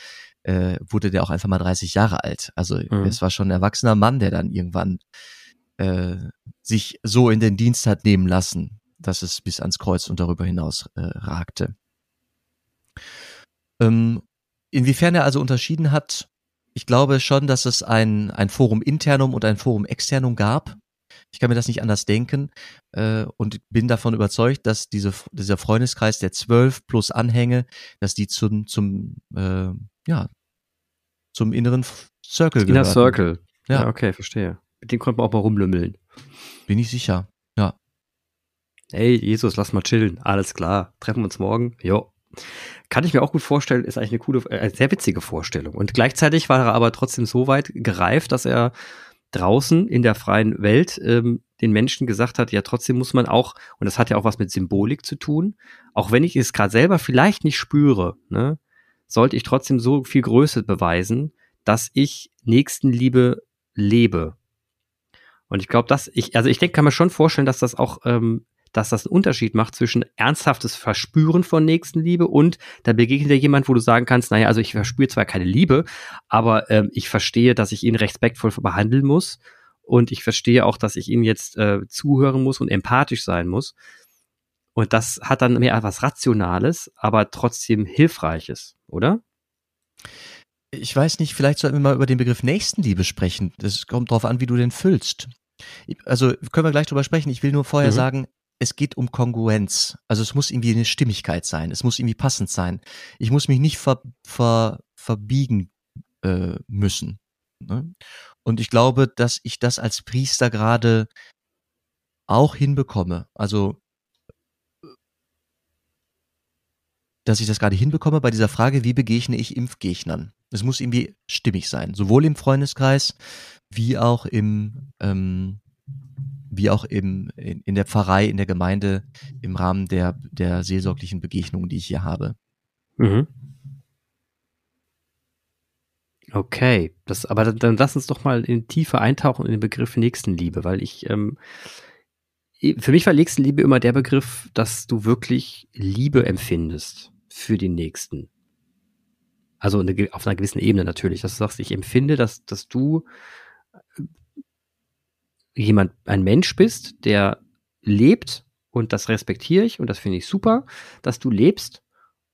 äh, wurde der auch einfach mal 30 Jahre alt. Also mhm. es war schon ein erwachsener Mann, der dann irgendwann äh, sich so in den Dienst hat nehmen lassen, dass es bis ans Kreuz und darüber hinaus äh, ragte. Ähm, inwiefern er also unterschieden hat, ich glaube schon, dass es ein, ein Forum internum und ein Forum externum gab. Ich kann mir das nicht anders denken äh, und bin davon überzeugt, dass diese, dieser Freundeskreis der zwölf plus Anhänge, dass die zum, zum äh, ja, zum inneren Circle gehören. Inner Circle. Ja. ja, okay, verstehe. Mit dem konnte man auch mal rumlümmeln. Bin ich sicher, ja. Hey, Jesus, lass mal chillen. Alles klar. Treffen wir uns morgen. Jo. Kann ich mir auch gut vorstellen, ist eigentlich eine coole, äh, sehr witzige Vorstellung. Und gleichzeitig war er aber trotzdem so weit gereift, dass er draußen in der freien Welt ähm, den Menschen gesagt hat, ja, trotzdem muss man auch, und das hat ja auch was mit Symbolik zu tun, auch wenn ich es gerade selber vielleicht nicht spüre, ne, sollte ich trotzdem so viel Größe beweisen, dass ich Nächstenliebe lebe. Und ich glaube, dass ich, also ich denke, kann mir schon vorstellen, dass das auch ähm, dass das einen Unterschied macht zwischen ernsthaftes Verspüren von Nächstenliebe und da begegnet dir jemand, wo du sagen kannst, naja, also ich verspüre zwar keine Liebe, aber ähm, ich verstehe, dass ich ihn respektvoll behandeln muss und ich verstehe auch, dass ich ihm jetzt äh, zuhören muss und empathisch sein muss. Und das hat dann mehr etwas Rationales, aber trotzdem Hilfreiches, oder? Ich weiß nicht, vielleicht sollten wir mal über den Begriff Nächstenliebe sprechen. Das kommt darauf an, wie du den füllst. Also können wir gleich drüber sprechen. Ich will nur vorher mhm. sagen, es geht um Kongruenz. Also es muss irgendwie eine Stimmigkeit sein. Es muss irgendwie passend sein. Ich muss mich nicht ver, ver, verbiegen äh, müssen. Ne? Und ich glaube, dass ich das als Priester gerade auch hinbekomme. Also dass ich das gerade hinbekomme bei dieser Frage, wie begegne ich Impfgegnern. Es muss irgendwie stimmig sein, sowohl im Freundeskreis wie auch im ähm, wie auch im, in, in der Pfarrei, in der Gemeinde, im Rahmen der, der seelsorglichen Begegnungen, die ich hier habe. Mhm. Okay, das, aber dann, dann lass uns doch mal in Tiefe eintauchen in den Begriff Nächstenliebe, weil ich, ähm, für mich war Nächstenliebe immer der Begriff, dass du wirklich Liebe empfindest für den Nächsten. Also eine, auf einer gewissen Ebene natürlich, dass du sagst, ich empfinde, dass, dass du äh, jemand, ein Mensch bist, der lebt und das respektiere ich und das finde ich super, dass du lebst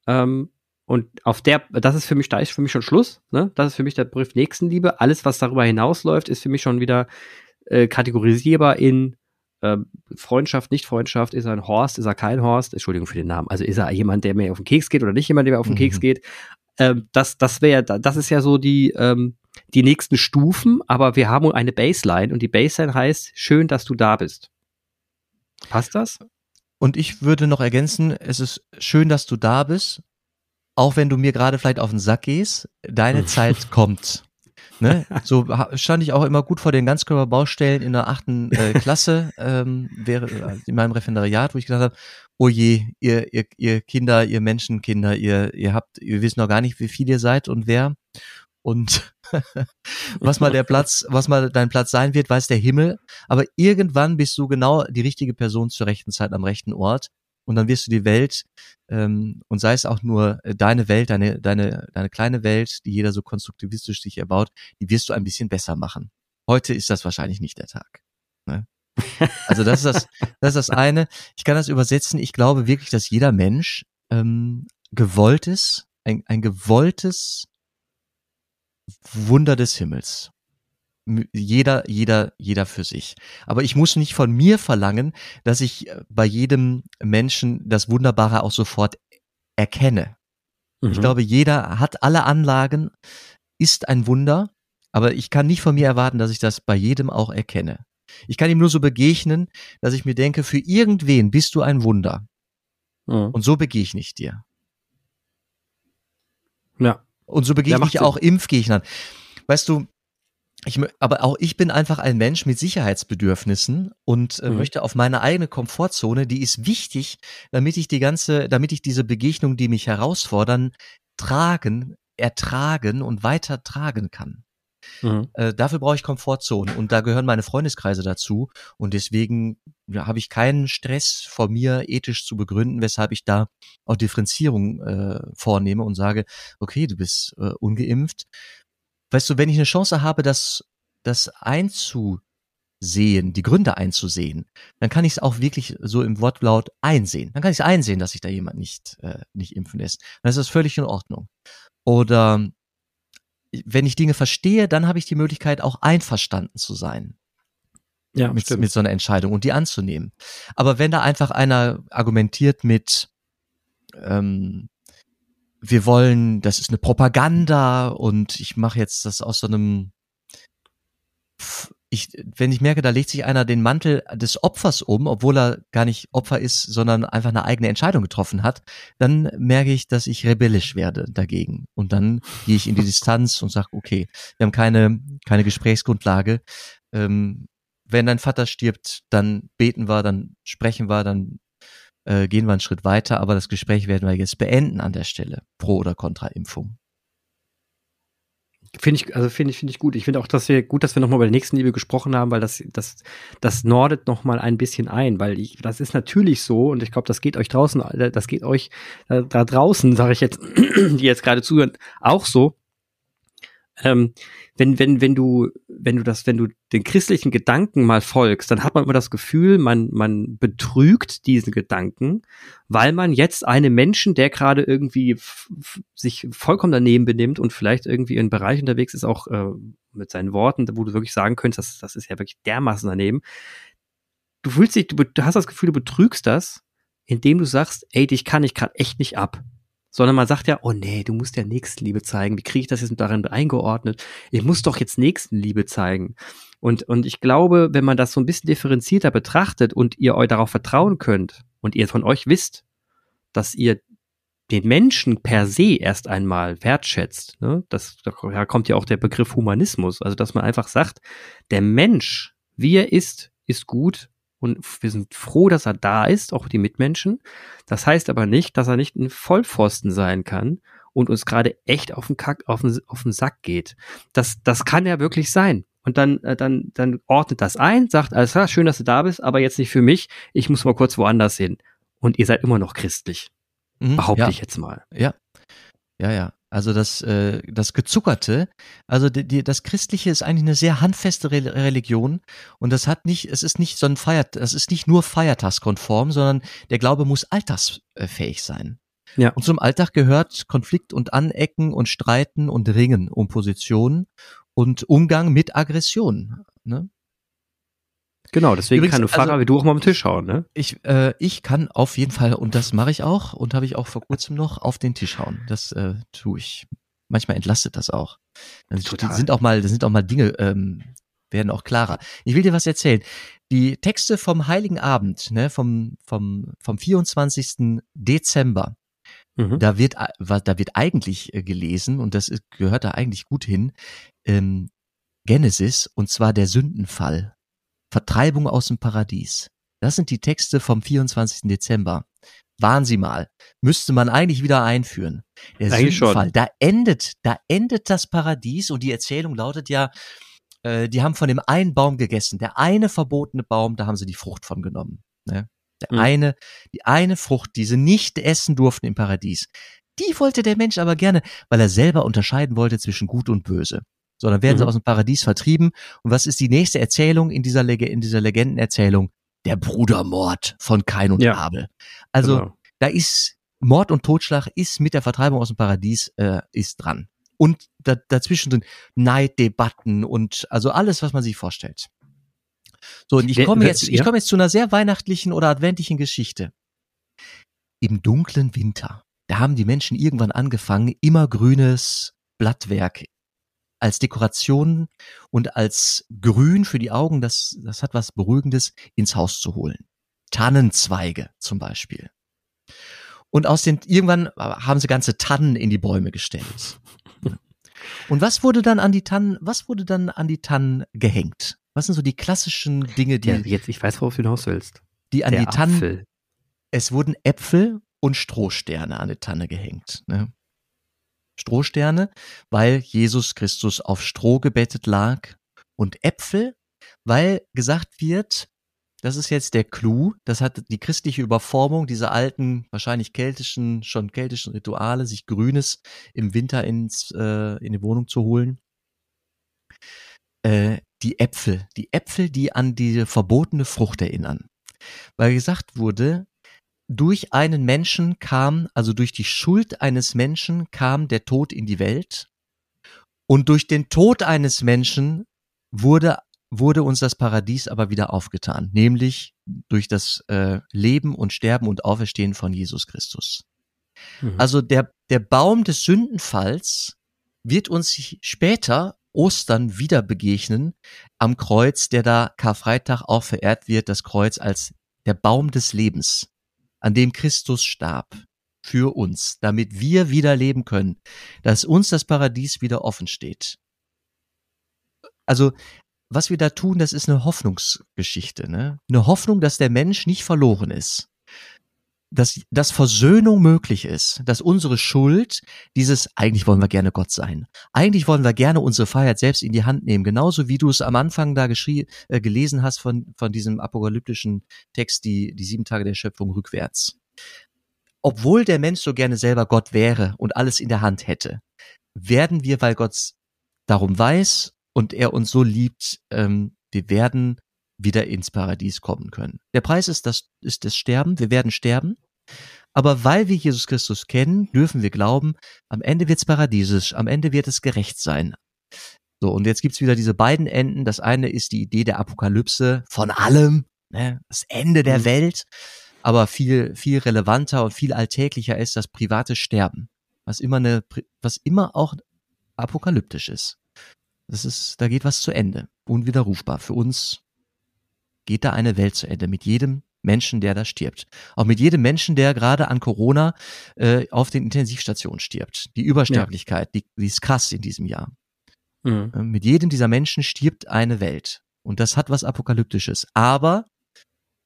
ähm, und auf der, das ist für mich, da ist für mich schon Schluss. Ne? Das ist für mich der Begriff Nächstenliebe. Alles, was darüber hinausläuft, ist für mich schon wieder äh, kategorisierbar in äh, Freundschaft, Nicht-Freundschaft. Ist er ein Horst, ist er kein Horst? Entschuldigung für den Namen. Also ist er jemand, der mir auf den Keks geht oder nicht jemand, der mir auf den mhm. Keks geht? Ähm, das, das wäre, das ist ja so die, ähm, die nächsten Stufen, aber wir haben eine Baseline und die Baseline heißt, schön, dass du da bist. Passt das? Und ich würde noch ergänzen, es ist schön, dass du da bist auch wenn du mir gerade vielleicht auf den Sack gehst, deine *laughs* Zeit kommt. Ne? So stand ich auch immer gut vor den Ganzkörperbaustellen in der achten äh, Klasse, ähm, wäre äh, in meinem Referendariat, wo ich gesagt habe, oh je, ihr, ihr, ihr Kinder, ihr Menschenkinder, ihr, ihr habt, ihr wisst noch gar nicht, wie viel ihr seid und wer. Und *laughs* was mal der Platz, was mal dein Platz sein wird, weiß der Himmel. Aber irgendwann bist du genau die richtige Person zur rechten Zeit am rechten Ort und dann wirst du die Welt ähm, und sei es auch nur äh, deine Welt, deine deine deine kleine Welt, die jeder so konstruktivistisch sich erbaut, die wirst du ein bisschen besser machen. Heute ist das wahrscheinlich nicht der Tag. Ne? Also das ist das das ist das *laughs* eine. Ich kann das übersetzen. Ich glaube wirklich, dass jeder Mensch ähm, gewolltes ein, ein gewolltes Wunder des Himmels jeder, jeder, jeder für sich. Aber ich muss nicht von mir verlangen, dass ich äh, bei jedem Menschen das Wunderbare auch sofort erkenne. Mhm. Ich glaube, jeder hat alle Anlagen, ist ein Wunder, aber ich kann nicht von mir erwarten, dass ich das bei jedem auch erkenne. Ich kann ihm nur so begegnen, dass ich mir denke, für irgendwen bist du ein Wunder. Mhm. Und so begegne ich dir. Ja. Und so begegne ich auch Impfgegnern. Weißt du, ich, aber auch ich bin einfach ein Mensch mit Sicherheitsbedürfnissen und äh, mhm. möchte auf meine eigene Komfortzone, die ist wichtig, damit ich die ganze, damit ich diese Begegnungen, die mich herausfordern, tragen, ertragen und weiter tragen kann. Mhm. Äh, dafür brauche ich Komfortzone und da gehören meine Freundeskreise dazu und deswegen ja, habe ich keinen Stress vor mir ethisch zu begründen, weshalb ich da auch Differenzierung äh, vornehme und sage, okay, du bist äh, ungeimpft, weißt du, wenn ich eine Chance habe, das, das einzusehen, die Gründe einzusehen, dann kann ich es auch wirklich so im Wortlaut einsehen. Dann kann ich es einsehen, dass sich da jemand nicht, äh, nicht impfen lässt. Dann ist das völlig in Ordnung. Oder wenn ich Dinge verstehe, dann habe ich die Möglichkeit, auch einverstanden zu sein. Ja, mit, mit so einer Entscheidung und die anzunehmen. Aber wenn da einfach einer argumentiert mit, ähm, wir wollen, das ist eine Propaganda und ich mache jetzt das aus so einem ich, wenn ich merke, da legt sich einer den Mantel des Opfers um, obwohl er gar nicht Opfer ist, sondern einfach eine eigene Entscheidung getroffen hat, dann merke ich, dass ich rebellisch werde dagegen. Und dann gehe ich in die Distanz und sage, okay, wir haben keine, keine Gesprächsgrundlage. Ähm, wenn dein Vater stirbt, dann beten wir, dann sprechen wir, dann äh, gehen wir einen Schritt weiter, aber das Gespräch werden wir jetzt beenden an der Stelle. Pro oder Contra Impfung. Finde ich, also finde ich, finde ich gut. Ich finde auch, dass wir gut, dass wir nochmal über die Nächstenliebe gesprochen haben, weil das, das, das nordet nochmal ein bisschen ein, weil ich, das ist natürlich so und ich glaube, das geht euch draußen, das geht euch da, da draußen, sage ich jetzt, *clears throat* die jetzt gerade zuhören, auch so. Ähm, wenn, wenn, wenn du, wenn du das, wenn du den christlichen Gedanken mal folgst, dann hat man immer das Gefühl, man, man betrügt diesen Gedanken, weil man jetzt einem Menschen, der gerade irgendwie sich vollkommen daneben benimmt und vielleicht irgendwie in einem Bereich unterwegs ist, auch äh, mit seinen Worten, wo du wirklich sagen könntest, das, das ist ja wirklich dermaßen daneben. Du fühlst dich, du, du hast das Gefühl, du betrügst das, indem du sagst, ey, dich kann ich gerade echt nicht ab sondern man sagt ja, oh nee, du musst ja Nächstenliebe zeigen. Wie kriege ich das jetzt darin eingeordnet? Ich muss doch jetzt Nächstenliebe zeigen. Und, und ich glaube, wenn man das so ein bisschen differenzierter betrachtet und ihr euch darauf vertrauen könnt und ihr von euch wisst, dass ihr den Menschen per se erst einmal wertschätzt, ne? das, da kommt ja auch der Begriff Humanismus, also dass man einfach sagt, der Mensch, wie er ist, ist gut und wir sind froh, dass er da ist, auch die Mitmenschen. Das heißt aber nicht, dass er nicht ein Vollpfosten sein kann und uns gerade echt auf den Kack, auf den, auf den Sack geht. Das, das kann ja wirklich sein. Und dann, äh, dann, dann ordnet das ein, sagt, alles klar, schön, dass du da bist, aber jetzt nicht für mich. Ich muss mal kurz woanders hin. Und ihr seid immer noch christlich. Mhm, behaupte ja. ich jetzt mal. Ja. Ja, ja. Also das, äh, das Gezuckerte, also die, die, das Christliche ist eigentlich eine sehr handfeste Re Religion und das hat nicht, es ist nicht so ein Feier, das ist nicht nur feiertagskonform, sondern der Glaube muss alltagsfähig sein. Ja. Und zum Alltag gehört Konflikt und Anecken und Streiten und Ringen um Positionen und Umgang mit Aggression. Ne? Genau, deswegen Übrigens, kann ein Pfarrer also, wie du auch mal am Tisch hauen, ne? Ich, äh, ich kann auf jeden Fall, und das mache ich auch, und habe ich auch vor kurzem noch, auf den Tisch hauen. Das äh, tue ich. Manchmal entlastet das auch. Total. sind auch mal, das sind auch mal Dinge, ähm, werden auch klarer. Ich will dir was erzählen. Die Texte vom Heiligen Abend, ne, vom, vom, vom 24. Dezember, mhm. da wird, da wird eigentlich äh, gelesen, und das gehört da eigentlich gut hin, ähm, Genesis, und zwar der Sündenfall. Vertreibung aus dem Paradies. Das sind die Texte vom 24. Dezember. Waren Sie mal. Müsste man eigentlich wieder einführen. Der eigentlich Sündenfall, schon. da endet, da endet das Paradies und die Erzählung lautet ja, äh, die haben von dem einen Baum gegessen. Der eine verbotene Baum, da haben sie die Frucht von genommen. Ne? Der mhm. eine, die eine Frucht, die sie nicht essen durften im Paradies. Die wollte der Mensch aber gerne, weil er selber unterscheiden wollte zwischen Gut und Böse sondern werden mhm. sie aus dem Paradies vertrieben. Und was ist die nächste Erzählung in dieser, Leg in dieser Legendenerzählung? Der Brudermord von Kain und ja. Abel. Also genau. da ist Mord und Totschlag ist mit der Vertreibung aus dem Paradies äh, ist dran. Und da, dazwischen sind Neiddebatten und also alles, was man sich vorstellt. So, und ich komme jetzt, ich komme jetzt zu einer sehr weihnachtlichen oder adventlichen Geschichte. Im dunklen Winter, da haben die Menschen irgendwann angefangen, immer grünes Blattwerk als Dekoration und als Grün für die Augen, das, das hat was Beruhigendes, ins Haus zu holen. Tannenzweige zum Beispiel. Und aus den, irgendwann haben sie ganze Tannen in die Bäume gestellt. *laughs* Und was wurde dann an die Tannen, was wurde dann an die Tannen gehängt? Was sind so die klassischen Dinge, die. Ja, jetzt, ich weiß, worauf du hinaus willst. Die an Der die Tannen. Apfel. Es wurden Äpfel und Strohsterne an die Tanne gehängt. Ne? Strohsterne, weil Jesus Christus auf Stroh gebettet lag und Äpfel, weil gesagt wird, das ist jetzt der Clou, das hat die christliche Überformung dieser alten, wahrscheinlich keltischen, schon keltischen Rituale, sich Grünes im Winter ins, äh, in die Wohnung zu holen. Äh, die Äpfel, die Äpfel, die an die verbotene Frucht erinnern. Weil gesagt wurde, durch einen Menschen kam, also durch die Schuld eines Menschen kam der Tod in die Welt. Und durch den Tod eines Menschen wurde, wurde uns das Paradies aber wieder aufgetan, nämlich durch das äh, Leben und Sterben und Auferstehen von Jesus Christus. Mhm. Also der, der Baum des Sündenfalls wird uns später Ostern wieder begegnen am Kreuz, der da Karfreitag auch verehrt wird, das Kreuz als der Baum des Lebens an dem Christus starb für uns, damit wir wieder leben können, dass uns das Paradies wieder offen steht. Also, was wir da tun, das ist eine Hoffnungsgeschichte, ne? Eine Hoffnung, dass der Mensch nicht verloren ist dass, dass Versöhnung möglich ist, dass unsere Schuld, dieses, eigentlich wollen wir gerne Gott sein, eigentlich wollen wir gerne unsere Freiheit selbst in die Hand nehmen, genauso wie du es am Anfang da geschrie, äh, gelesen hast von, von diesem apokalyptischen Text, die, die sieben Tage der Schöpfung rückwärts. Obwohl der Mensch so gerne selber Gott wäre und alles in der Hand hätte, werden wir, weil Gott darum weiß und er uns so liebt, ähm, wir werden wieder ins Paradies kommen können. Der Preis ist das, ist das Sterben. Wir werden sterben. Aber weil wir Jesus Christus kennen, dürfen wir glauben, am Ende wird's paradiesisch, am Ende wird es gerecht sein. So, und jetzt gibt's wieder diese beiden Enden. Das eine ist die Idee der Apokalypse von allem, ne? das Ende der mhm. Welt. Aber viel, viel relevanter und viel alltäglicher ist das private Sterben, was immer eine, was immer auch apokalyptisch ist. Das ist, da geht was zu Ende. Unwiderrufbar. Für uns geht da eine Welt zu Ende mit jedem Menschen, der da stirbt. Auch mit jedem Menschen, der gerade an Corona äh, auf den Intensivstationen stirbt. Die Übersterblichkeit, ja. die, die ist krass in diesem Jahr. Mhm. Äh, mit jedem dieser Menschen stirbt eine Welt. Und das hat was Apokalyptisches. Aber,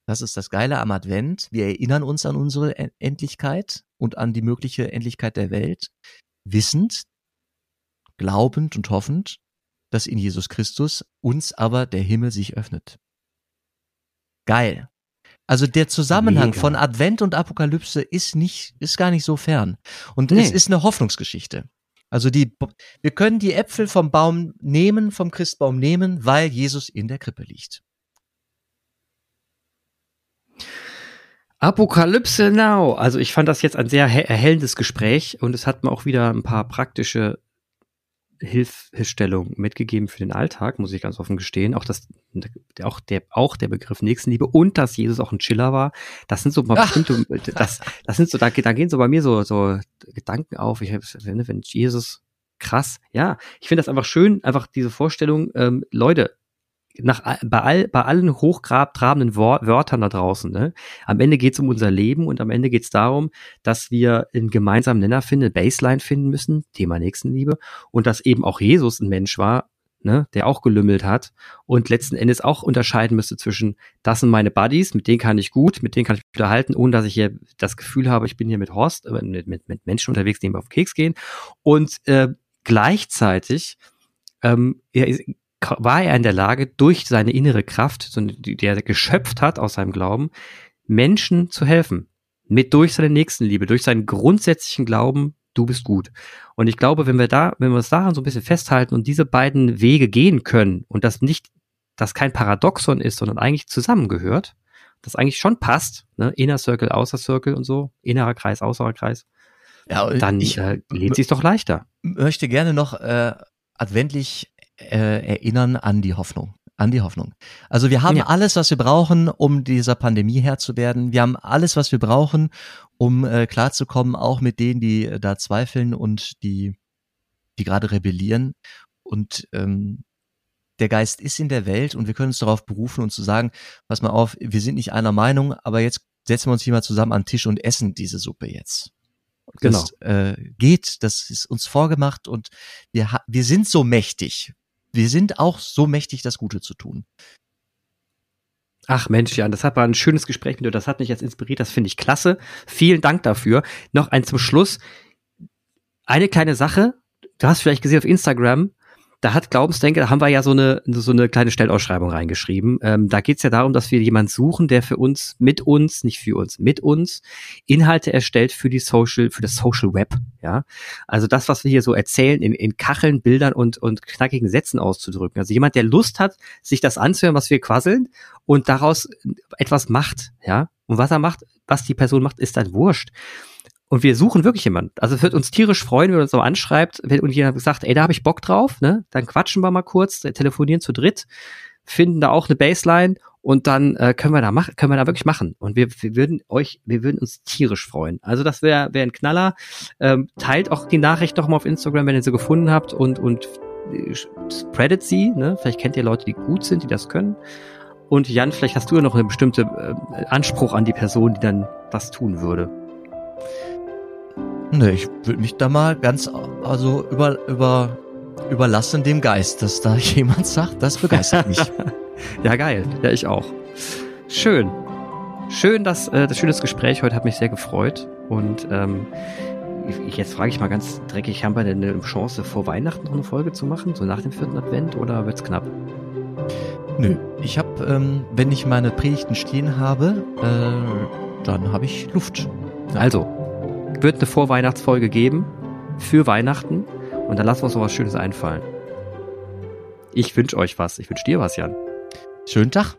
das ist das Geile am Advent, wir erinnern uns an unsere Endlichkeit und an die mögliche Endlichkeit der Welt. wissend, glaubend und hoffend, dass in Jesus Christus uns aber der Himmel sich öffnet. Geil. Also der Zusammenhang Mega. von Advent und Apokalypse ist nicht, ist gar nicht so fern. Und es Nee. ist eine Hoffnungsgeschichte. Also die, wir können die Äpfel vom Baum nehmen, vom Christbaum nehmen, weil Jesus in der Krippe liegt. Apokalypse Now. Also ich fand das jetzt ein sehr he- erhellendes Gespräch und es hat mir auch wieder ein paar praktische Hilfestellungen mitgegeben für den Alltag, muss ich ganz offen gestehen. Auch das, auch der, auch der Begriff Nächstenliebe und dass Jesus auch ein Chiller war. Das sind so mal *laughs* bestimmte, das, das sind so, da, da gehen so bei mir so, so Gedanken auf. Ich wenn wenn Jesus krass, ja, ich finde das einfach schön, einfach diese Vorstellung, ähm, Leute, nach, bei, all, bei allen hochtrabenden Wörtern da draußen, ne? am Ende geht es um unser Leben und am Ende geht es darum, dass wir einen gemeinsamen Nenner finden, Baseline finden müssen, Thema Nächstenliebe, und dass eben auch Jesus ein Mensch war, ne, der auch gelümmelt hat und letzten Endes auch unterscheiden müsste zwischen, das sind meine Buddies, mit denen kann ich gut, mit denen kann ich mich unterhalten, ohne dass ich hier das Gefühl habe, ich bin hier mit Horst, äh, mit, mit, mit Menschen unterwegs, die mir auf den Keks gehen. Und äh, gleichzeitig ähm, ist, war er in der Lage, durch seine innere Kraft, die er geschöpft hat aus seinem Glauben, Menschen zu helfen. Mit durch seine Nächstenliebe, durch seinen grundsätzlichen Glauben, du bist gut. Und ich glaube, wenn wir da, wenn wir uns daran so ein bisschen festhalten und diese beiden Wege gehen können und das nicht, das kein Paradoxon ist, sondern eigentlich zusammengehört, das eigentlich schon passt, ne? Inner Circle, Outer Circle und so, innerer Kreis, außerer Kreis, Ja, dann ich äh, lebt sich's doch leichter. möchte gerne noch äh, adventlich äh, erinnern an die Hoffnung. An die Hoffnung. Also wir haben Ja. alles, was wir brauchen, um dieser Pandemie Herr zu werden. Wir haben alles, was wir brauchen, um äh, klarzukommen, auch mit denen, die äh, da zweifeln und die, die gerade rebellieren. Und ähm, der Geist ist in der Welt und wir können uns darauf berufen und zu sagen, pass mal auf, wir sind nicht einer Meinung, aber jetzt setzen wir uns hier mal zusammen an den Tisch und essen diese Suppe jetzt. Das äh, geht, das ist uns vorgemacht und wir, wir sind so mächtig. Wir sind auch so mächtig, das Gute zu tun. Ach Mensch, Jan, das hat war ein schönes Gespräch mit dir. Das hat mich jetzt inspiriert. Das finde ich klasse. Vielen Dank dafür. Noch ein zum Schluss. Eine kleine Sache. Du hast vielleicht gesehen auf Instagram. Da hat Glaubensdenker, da haben wir ja so eine, so eine kleine Stellenausschreibung reingeschrieben. Ähm, da geht es ja darum, dass wir jemanden suchen, der für uns, mit uns, nicht für uns, mit uns Inhalte erstellt für die Social, für das Social Web. Ja, also das, was wir hier so erzählen, in, in Kacheln, Bildern und, und knackigen Sätzen auszudrücken. Also jemand, der Lust hat, sich das anzuhören, was wir quasseln und daraus etwas macht, ja. Und was er macht, was die Person macht, ist dann wurscht. Und wir suchen wirklich jemanden. Also es wird uns tierisch freuen, wenn er uns so anschreibt, wenn und jemand sagt, ey, da habe ich Bock drauf, ne? Dann quatschen wir mal kurz, telefonieren zu dritt, finden da auch eine Baseline und dann äh, können wir da machen, können wir da wirklich machen. Und wir, wir würden euch, wir würden uns tierisch freuen. Also das wäre wär ein Knaller. Ähm, teilt auch die Nachricht doch mal auf Instagram, wenn ihr sie gefunden habt und und äh, spreadet sie. Ne? Vielleicht kennt ihr Leute, die gut sind, die das können. Und Jan, vielleicht hast du ja noch einen bestimmten äh, Anspruch an die Person, die dann das tun würde. Ne, ich würde mich da mal ganz also über, über, überlassen dem Geist, dass da *laughs* jemand sagt, das begeistert mich. *laughs* Ja, geil. Ja, ich auch. Schön. Schön, dass äh, das schönes Gespräch heute hat mich sehr gefreut. Und ähm, jetzt frage ich mal ganz dreckig, haben wir denn eine Chance, vor Weihnachten noch eine Folge zu machen? So nach dem vierten Advent oder wird's knapp? Nö, ich habe, ähm, wenn ich meine Predigten stehen habe, äh, dann habe ich Luft. Also, wird eine Vorweihnachtsfolge geben für Weihnachten und dann lassen wir uns noch was Schönes einfallen. Ich wünsche euch was. Ich wünsche dir was, Jan. Schönen Tag.